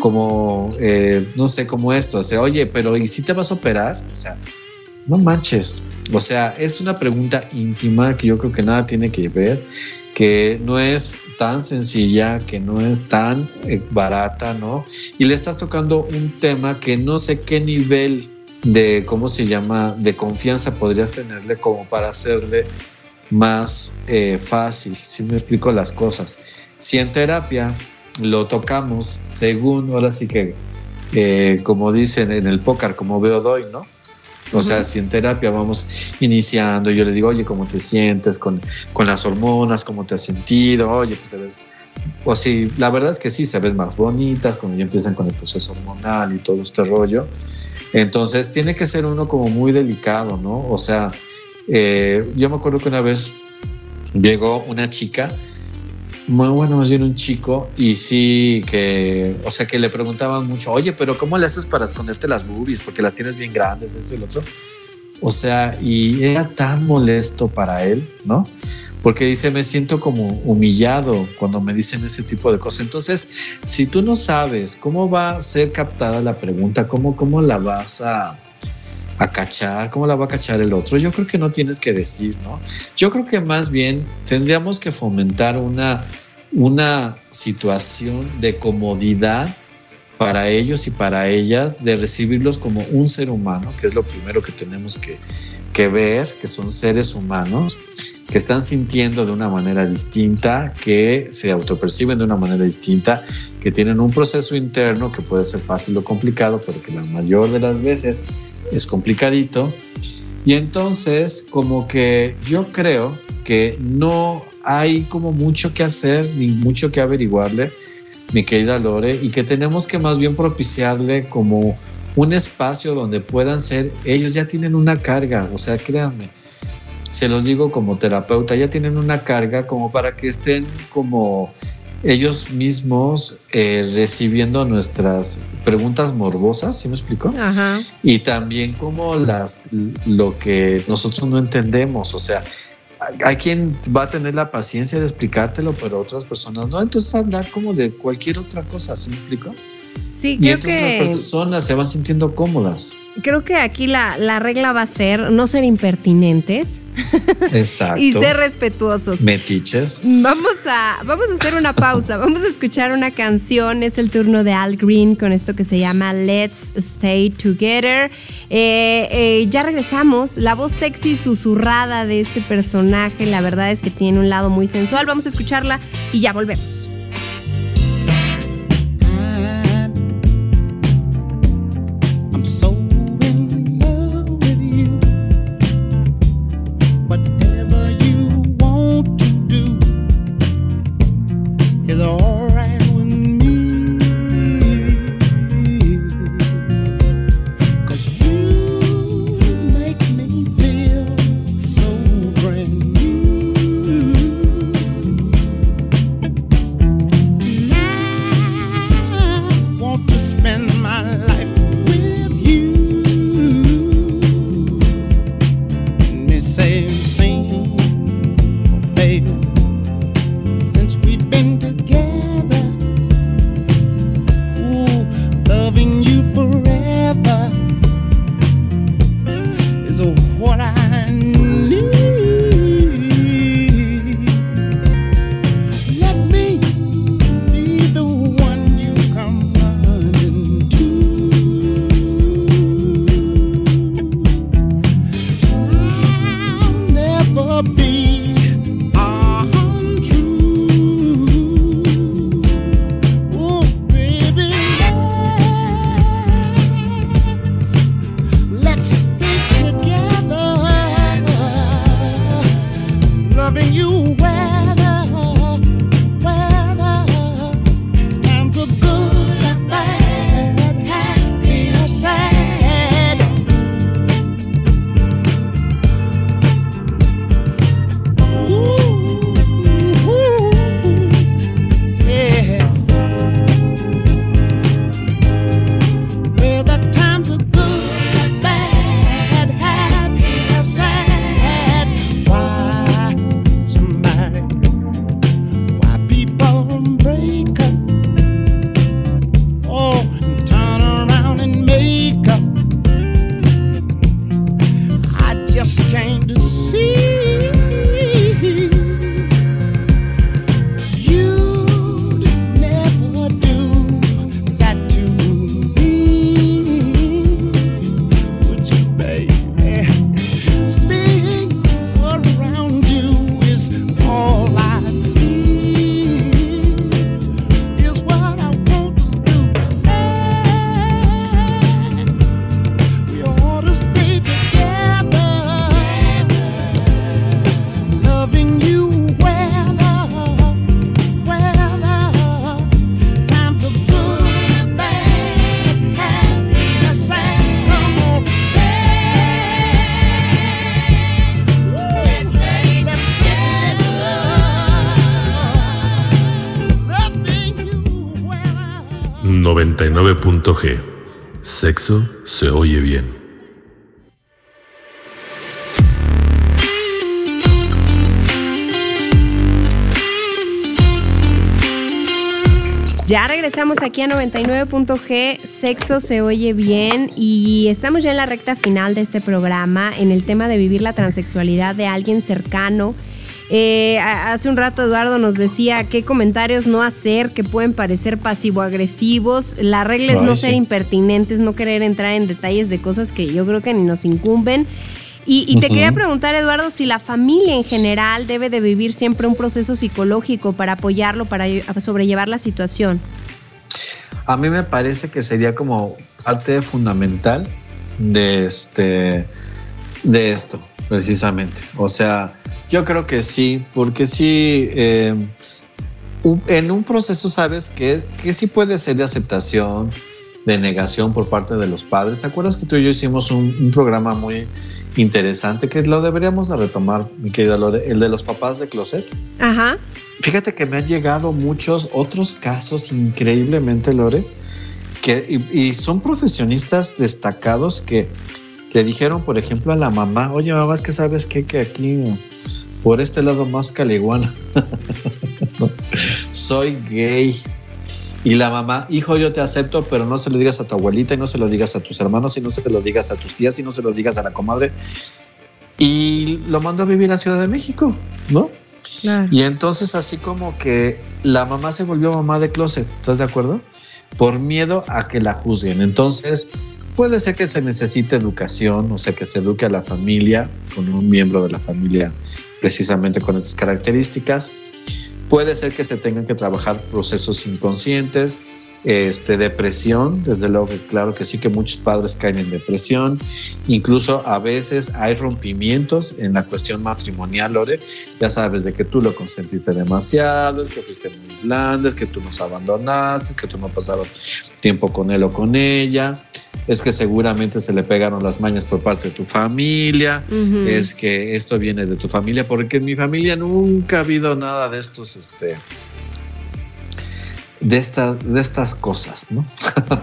Como, eh, no sé, como esto, o sea, oye, pero ¿y si te vas a operar? O sea, no manches. O sea, es una pregunta íntima que yo creo que nada tiene que ver, que no es tan sencilla, que no es tan eh, barata, ¿no? Y le estás tocando un tema que no sé qué nivel de, ¿cómo se llama?, de confianza podrías tenerle como para hacerle más eh, fácil, si me explico las cosas. Si en terapia lo tocamos según, ahora sí que, eh, como dicen en el póker, como veo doy, ¿no? O sea, si en terapia vamos iniciando, yo le digo, oye, ¿cómo te sientes con, con las hormonas? ¿Cómo te has sentido? Oye, pues te ves... O sí, la verdad es que sí, se ven más bonitas cuando ya empiezan con el proceso hormonal y todo este rollo. Entonces, tiene que ser uno como muy delicado, ¿no? O sea, eh, yo me acuerdo que una vez llegó una chica, muy bueno, más bien un chico, y sí que, o sea, que le preguntaban mucho, oye, pero ¿cómo le haces para esconderte las boobies? Porque las tienes bien grandes, esto y lo otro. O sea, y era tan molesto para él, ¿no? Porque dice, me siento como humillado cuando me dicen ese tipo de cosas. Entonces, si tú no sabes cómo va a ser captada la pregunta, cómo, cómo la vas a, a cachar, cómo la va a cachar el otro, yo creo que no tienes que decir, ¿no? Yo creo que más bien tendríamos que fomentar una, una situación de comodidad para ellos y para ellas, de recibirlos como un ser humano, que es lo primero que tenemos que, que ver, que son seres humanos, que están sintiendo de una manera distinta, que se autoperciben de una manera distinta, que tienen un proceso interno que puede ser fácil o complicado, pero que la mayor de las veces es complicadito. Y entonces, como que yo creo que no hay como mucho que hacer ni mucho que averiguarle, mi querida Lore, y que tenemos que más bien propiciarle como un espacio donde puedan ser, ellos ya tienen una carga, o sea, créanme, se los digo como terapeuta, ya tienen una carga como para que estén como ellos mismos eh, recibiendo nuestras preguntas morbosas, ¿sí me explico? Ajá. y también como las lo que nosotros no entendemos, o sea, hay- quien va a tener la paciencia de explicártelo, pero otras personas no, entonces hablar como de cualquier otra cosa, ¿sí me explico? Sí, Y creo entonces las personas se van sintiendo cómodas. Creo que aquí la, la regla va a ser no ser impertinentes Exacto. y ser respetuosos. Metiches. Vamos a, vamos a hacer una pausa, vamos a escuchar una canción, es el turno de Al Green con esto que se llama Let's Stay Together. Eh, eh, ya regresamos, la voz sexy susurrada de este personaje, la verdad es que tiene un lado muy sensual, vamos a escucharla y ya volvemos. 99.g. Sexo se oye bien. Ya regresamos aquí a 99.g, sexo se oye bien y estamos ya en la recta final de este programa en el tema de vivir la transexualidad de alguien cercano. Eh, hace un rato Eduardo nos decía qué comentarios no hacer que pueden parecer pasivo-agresivos. La regla es no sí. ser impertinentes, no querer entrar en detalles de cosas que yo creo que ni nos incumben. Y, y te quería preguntar, Eduardo, si la familia en general debe de vivir siempre un proceso psicológico para apoyarlo, para lle- sobrellevar la situación. A mí me parece que sería como parte fundamental de este de esto, precisamente. O sea, yo creo que sí, porque sí, eh, en un proceso sabes que, que sí puede ser de aceptación, de negación por parte de los padres. ¿Te acuerdas que tú y yo hicimos un, un programa muy interesante que lo deberíamos de retomar, mi querida Lore, el de los papás de closet? Ajá. Fíjate que me han llegado muchos otros casos increíblemente, Lore, que, y, y son profesionistas destacados que le dijeron, por ejemplo, a la mamá, oye, mamá, es que sabes qué? que aquí por este lado más caliguana soy gay Y la mamá, hijo, yo te acepto, pero no se lo digas a tu abuelita y no se lo digas a tus hermanos y no se lo digas a tus tías y no se lo digas a la comadre. Y lo mandó a vivir a Ciudad de México, ¿no? Claro. Y entonces así como que la mamá se volvió mamá de closet, ¿estás de acuerdo? Por miedo a que la juzguen. Entonces puede ser que se necesite educación, o sea, que se eduque a la familia con un miembro de la familia precisamente con estas características. Puede ser que se tengan que trabajar procesos inconscientes, este, depresión, desde luego que claro que sí que muchos padres caen en depresión, incluso a veces hay rompimientos en la cuestión matrimonial, Lore, ya sabes de que tú lo consentiste demasiado, es que fuiste muy blanda, es que tú nos abandonaste, es que tú no pasabas tiempo con él o con ella, es que seguramente se le pegaron las mañas por parte de tu familia, es que esto viene de tu familia, porque en mi familia nunca ha habido nada de estos, este, de, esta- de estas cosas, ¿no?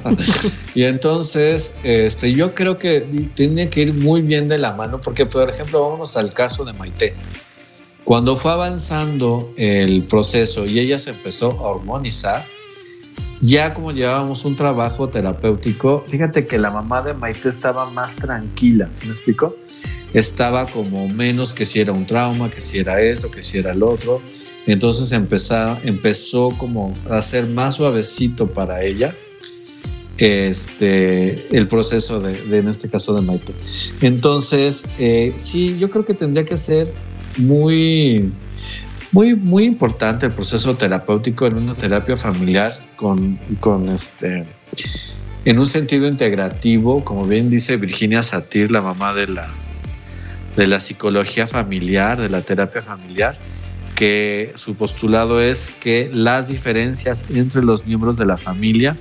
y entonces, este, yo creo que tiene que ir muy bien de la mano, porque, por ejemplo, vámonos al caso de Maite. Cuando fue avanzando el proceso y ella se empezó a hormonizar, ya como llevábamos un trabajo terapéutico, fíjate que la mamá de Maite estaba más tranquila, ¿sí me explico? Estaba como menos que si era un trauma, que si era esto, que si era el otro. Entonces empezó, empezó como a ser más suavecito para ella este, el proceso de, de, en este caso de Maite. Entonces, eh, sí, yo creo que tendría que ser muy, muy, muy importante el proceso terapéutico en una terapia familiar con, con este, en un sentido integrativo, como bien dice Virginia Satir, la mamá de la, de la psicología familiar, de la terapia familiar, que su postulado es que las diferencias entre los miembros de la familia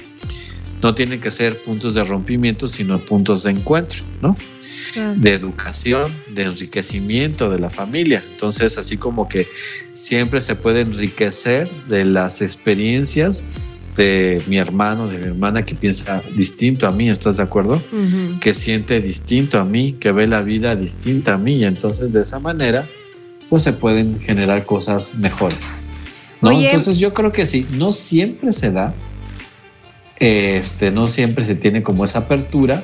no tienen que ser puntos de rompimiento, sino puntos de encuentro, ¿no? De educación, de enriquecimiento de la familia. Entonces, así como que siempre se puede enriquecer de las experiencias de mi hermano, de mi hermana que piensa distinto a mí, ¿estás de acuerdo? Que siente distinto a mí, que ve la vida distinta a mí. Y entonces, de esa manera, pues se pueden generar cosas mejores. ¿no? Oye. Entonces, yo creo que sí, no siempre se da, este, no siempre se tiene como esa apertura,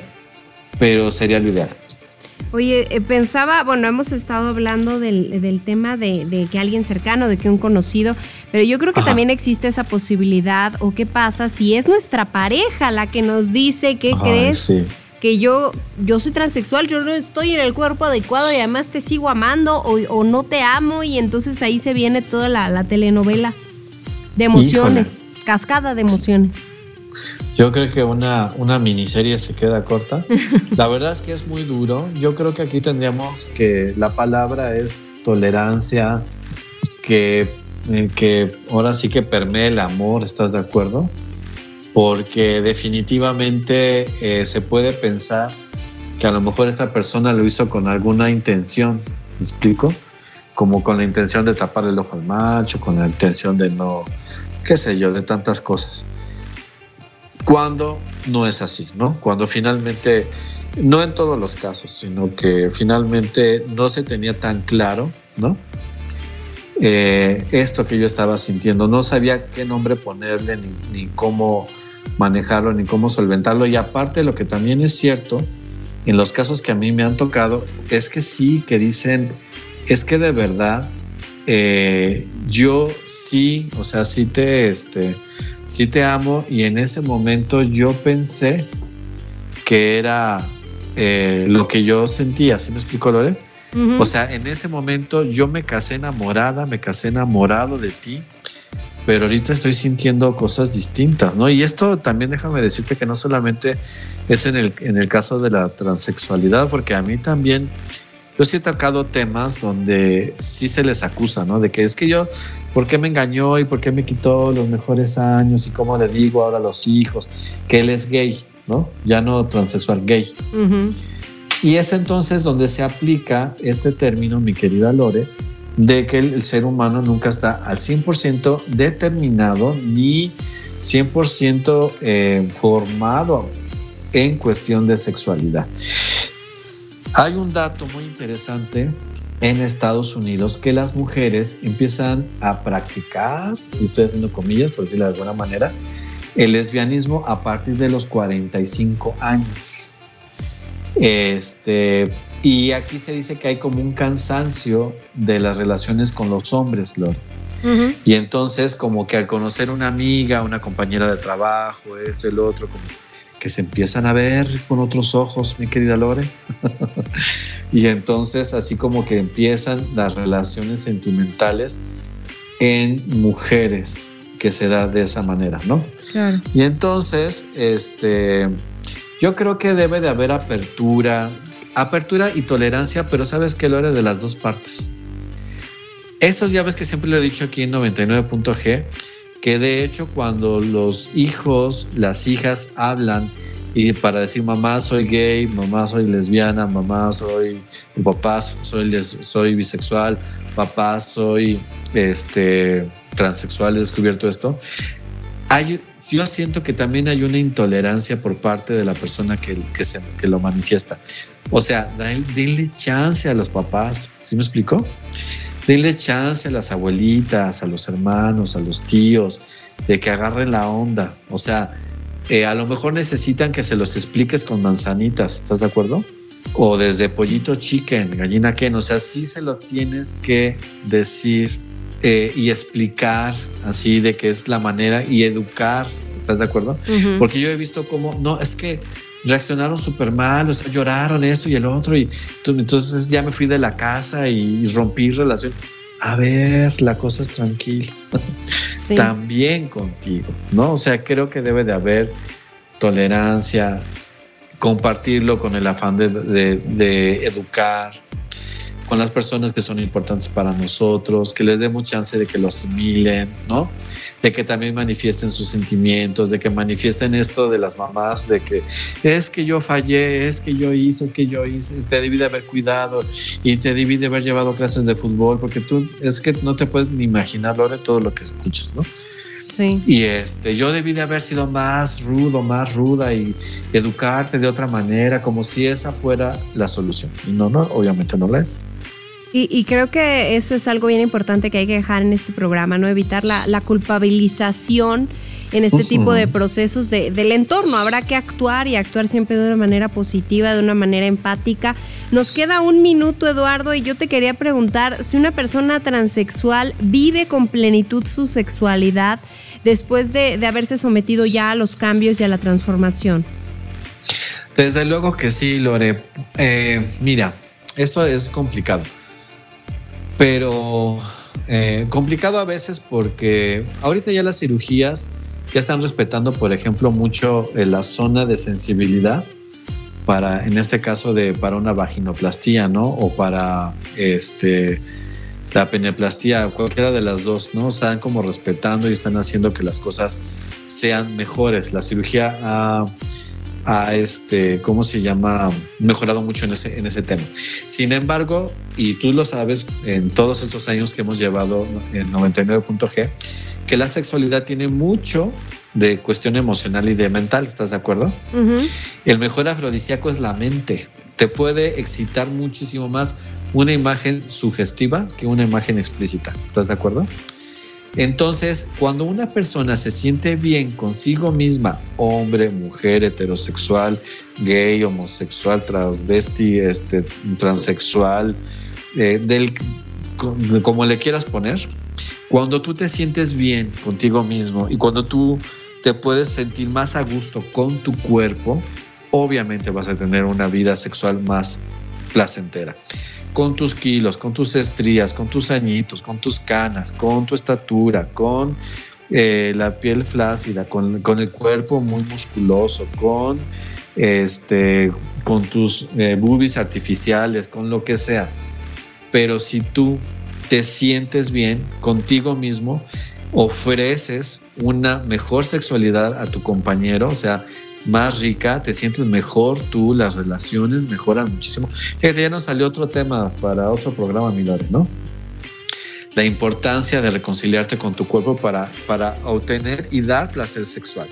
pero sería lo ideal. Oye, eh, pensaba, bueno, hemos estado hablando del, del tema de, de que alguien cercano, de que un conocido, pero yo creo que Ajá. también existe esa posibilidad o qué pasa si es nuestra pareja la que nos dice, ¿qué crees? sí. Que yo, yo soy transexual, yo no estoy en el cuerpo adecuado y además te sigo amando o, o no te amo y entonces ahí se viene toda la, la telenovela de emociones, cascada de emociones. Yo creo que una, una miniserie se queda corta. La verdad es que es muy duro. Yo creo que aquí tendríamos que la palabra es tolerancia, que, que ahora sí que permee el amor, ¿estás de acuerdo? Porque definitivamente eh, se puede pensar que a lo mejor esta persona lo hizo con alguna intención, ¿me explico? Como con la intención de tapar el ojo al macho, con la intención de no, qué sé yo, de tantas cosas cuando no es así, ¿no? Cuando finalmente, no en todos los casos, sino que finalmente no se tenía tan claro, ¿no? Eh, esto que yo estaba sintiendo, no sabía qué nombre ponerle, ni, cómo manejarlo, ni cómo solventarlo. Y aparte, lo que también es cierto, en los casos que a mí me han tocado, es que sí, que dicen, es que de verdad, eh, yo sí, o sea, sí te, este, sí te amo y en ese momento yo pensé que era eh, lo que yo sentía, ¿sí me explico, Lore? O sea, en ese momento yo me casé enamorada, me casé enamorado de ti, pero ahorita estoy sintiendo cosas distintas, ¿no? Y esto también déjame decirte que no solamente es en el, en el caso de la transexualidad, porque a mí también, yo sí he tocado temas donde sí se les acusa, ¿no? De que es que yo, ¿por qué me engañó y por qué me quitó los mejores años y cómo le digo ahora a los hijos que él es gay, ¿no? Ya no transexual, gay. Ujú. Y es entonces donde se aplica este término, mi querida Lore, de que el, el ser humano nunca está al 100% determinado ni 100% eh, formado en cuestión de sexualidad. Hay un dato muy interesante en Estados Unidos que las mujeres empiezan a practicar, y estoy haciendo comillas por decirlo de alguna manera, el lesbianismo a partir de los 45 años. Este, y aquí se dice que hay como un cansancio de las relaciones con los hombres. Ujú. Y entonces como que al conocer una amiga, una compañera de trabajo, esto, el otro, como que se empiezan a ver con otros ojos, mi querida Lore. y entonces así como que empiezan las relaciones sentimentales en mujeres que se da de esa manera, ¿no? Claro. Y entonces, este, yo creo que debe de haber apertura, apertura y tolerancia, pero sabes que lo era de las dos partes. Estos ya ves que siempre lo he dicho aquí en 99.g, que de hecho cuando los hijos, las hijas hablan y para decir mamá soy gay, mamá soy lesbiana, mamá soy, papá soy, les- soy bisexual, papá soy este, transexual, he descubierto esto. Hay, yo siento que también hay una intolerancia por parte de la persona que, que, se, que lo manifiesta. O sea, denle chance a los papás, ¿sí me explico? Denle chance a las abuelitas, a los hermanos, a los tíos, de que agarren la onda. O sea, eh, a lo mejor necesitan que se los expliques con manzanitas, ¿estás de acuerdo? O desde pollito chicken, gallina ken, o sea, sí se lo tienes que decir eh, y explicar así de que es la manera y educar, ¿estás de acuerdo? Porque yo he visto cómo, no, es que reaccionaron súper mal, o sea, lloraron esto y el otro, y entonces ya me fui de la casa y, rompí relación. A ver, la cosa es tranquila. Sí. También contigo, ¿no? O sea, creo que debe de haber tolerancia, compartirlo con el afán de, de- de educar, con las personas que son importantes para nosotros, que les demos chance de que lo asimilen, ¿no? De que también manifiesten sus sentimientos, de que manifiesten esto de las mamás, de que es que yo fallé, es que yo hice, es que yo hice, te debí de haber cuidado y te debí de haber llevado clases de fútbol, porque tú es que no te puedes ni imaginar, Lore, todo lo que escuchas, ¿no? Sí. Y este, yo debí de haber sido más rudo, más ruda y educarte de otra manera, como si esa fuera la solución. Y no, no, obviamente no la es. Y, y creo que eso es algo bien importante que hay que dejar en este programa, ¿no? Evitar la, la culpabilización en este tipo de procesos de- del entorno. Habrá que actuar y actuar siempre de una manera positiva, de una manera empática. Nos queda un minuto, Eduardo, y yo te quería preguntar si una persona transexual vive con plenitud su sexualidad después de, de haberse sometido ya a los cambios y a la transformación. Desde luego que sí, Lore. Eh, mira, esto es complicado. Pero eh, complicado a veces porque ahorita ya las cirugías ya están respetando, por ejemplo, mucho eh, la zona de sensibilidad para, en este caso, de, para una vaginoplastía, ¿no? O para este, la peneplastía, cualquiera de las dos, ¿no? Están como respetando y están haciendo que las cosas sean mejores. La cirugía ha, ha, este, ¿cómo se llama? Mejorado mucho en ese, en ese tema. Sin embargo, y tú lo sabes en todos estos años que hemos llevado en 99.g, que la sexualidad tiene mucho de cuestión emocional y de mental, ¿estás de acuerdo? El mejor afrodisíaco es la mente. Te puede excitar muchísimo más una imagen sugestiva que una imagen explícita. ¿Estás de acuerdo? Entonces, cuando una persona se siente bien consigo misma, hombre, mujer, heterosexual, gay, homosexual, transvesti, este, transexual, eh, del, co- como le quieras poner, cuando tú te sientes bien contigo mismo y cuando tú te puedes sentir más a gusto con tu cuerpo, obviamente vas a tener una vida sexual más placentera. Con tus kilos, con tus estrías, con tus añitos, con tus canas, con tu estatura, con eh, la piel flácida, con, el cuerpo muy musculoso, con, este, con tus eh, boobies artificiales, con lo que sea. Pero si tú te sientes bien contigo mismo, ofreces una mejor sexualidad a tu compañero, o sea, más rica, te sientes mejor tú, las relaciones mejoran muchísimo. Fíjate, ya nos salió otro tema para otro programa, mi Lore, ¿no? La importancia de reconciliarte con tu cuerpo para, para obtener y dar placer sexual.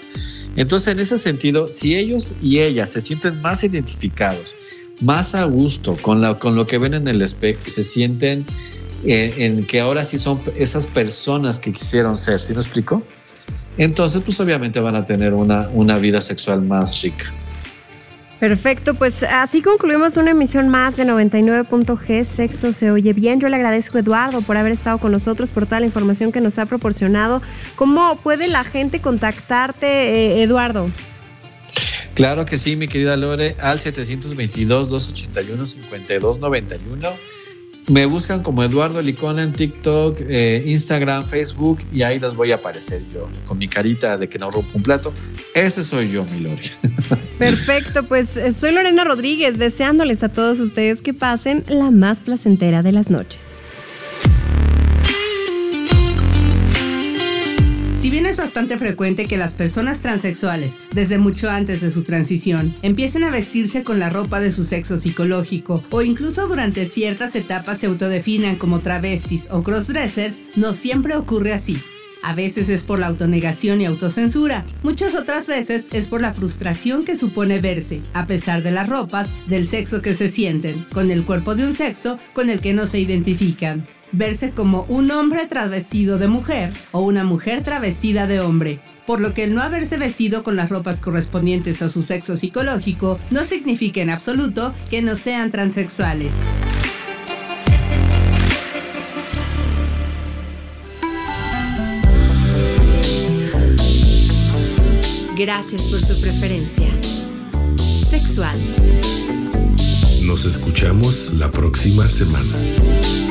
Entonces, en ese sentido, si ellos y ellas se sienten más identificados, más a gusto con, la, con lo que ven en el espejo se sienten en, en que ahora sí son esas personas que quisieron ser, ¿sí me explico? Entonces pues obviamente van a tener una, una vida sexual más rica. Perfecto, pues así concluimos una emisión más de 99.g Sexo se oye bien. Yo le agradezco a Eduardo por haber estado con nosotros, por toda la información que nos ha proporcionado. ¿Cómo puede la gente contactarte, eh, Eduardo? Claro que sí, mi querida Lore, al 722-281-5291 me buscan como Eduardo Licona en TikTok, eh, Instagram, Facebook y ahí les voy a aparecer yo con mi carita de que no rompo un plato. Ese soy yo, mi Lore. Perfecto, pues eh, soy Lorena Rodríguez, deseándoles a todos ustedes que pasen la más placentera de las noches. Si bien es bastante frecuente que las personas transexuales, desde mucho antes de su transición, empiecen a vestirse con la ropa de su sexo psicológico o incluso durante ciertas etapas se autodefinan como travestis o crossdressers, no siempre ocurre así. A veces es por la autonegación y autocensura, muchas otras veces es por la frustración que supone verse, a pesar de las ropas, del sexo que se sienten, con el cuerpo de un sexo con el que no se identifican verse como un hombre travestido de mujer o una mujer travestida de hombre, por lo que el no haberse vestido con las ropas correspondientes a su sexo psicológico no significa en absoluto que no sean transexuales. Gracias por su preferencia. Sexual. Nos escuchamos la próxima semana.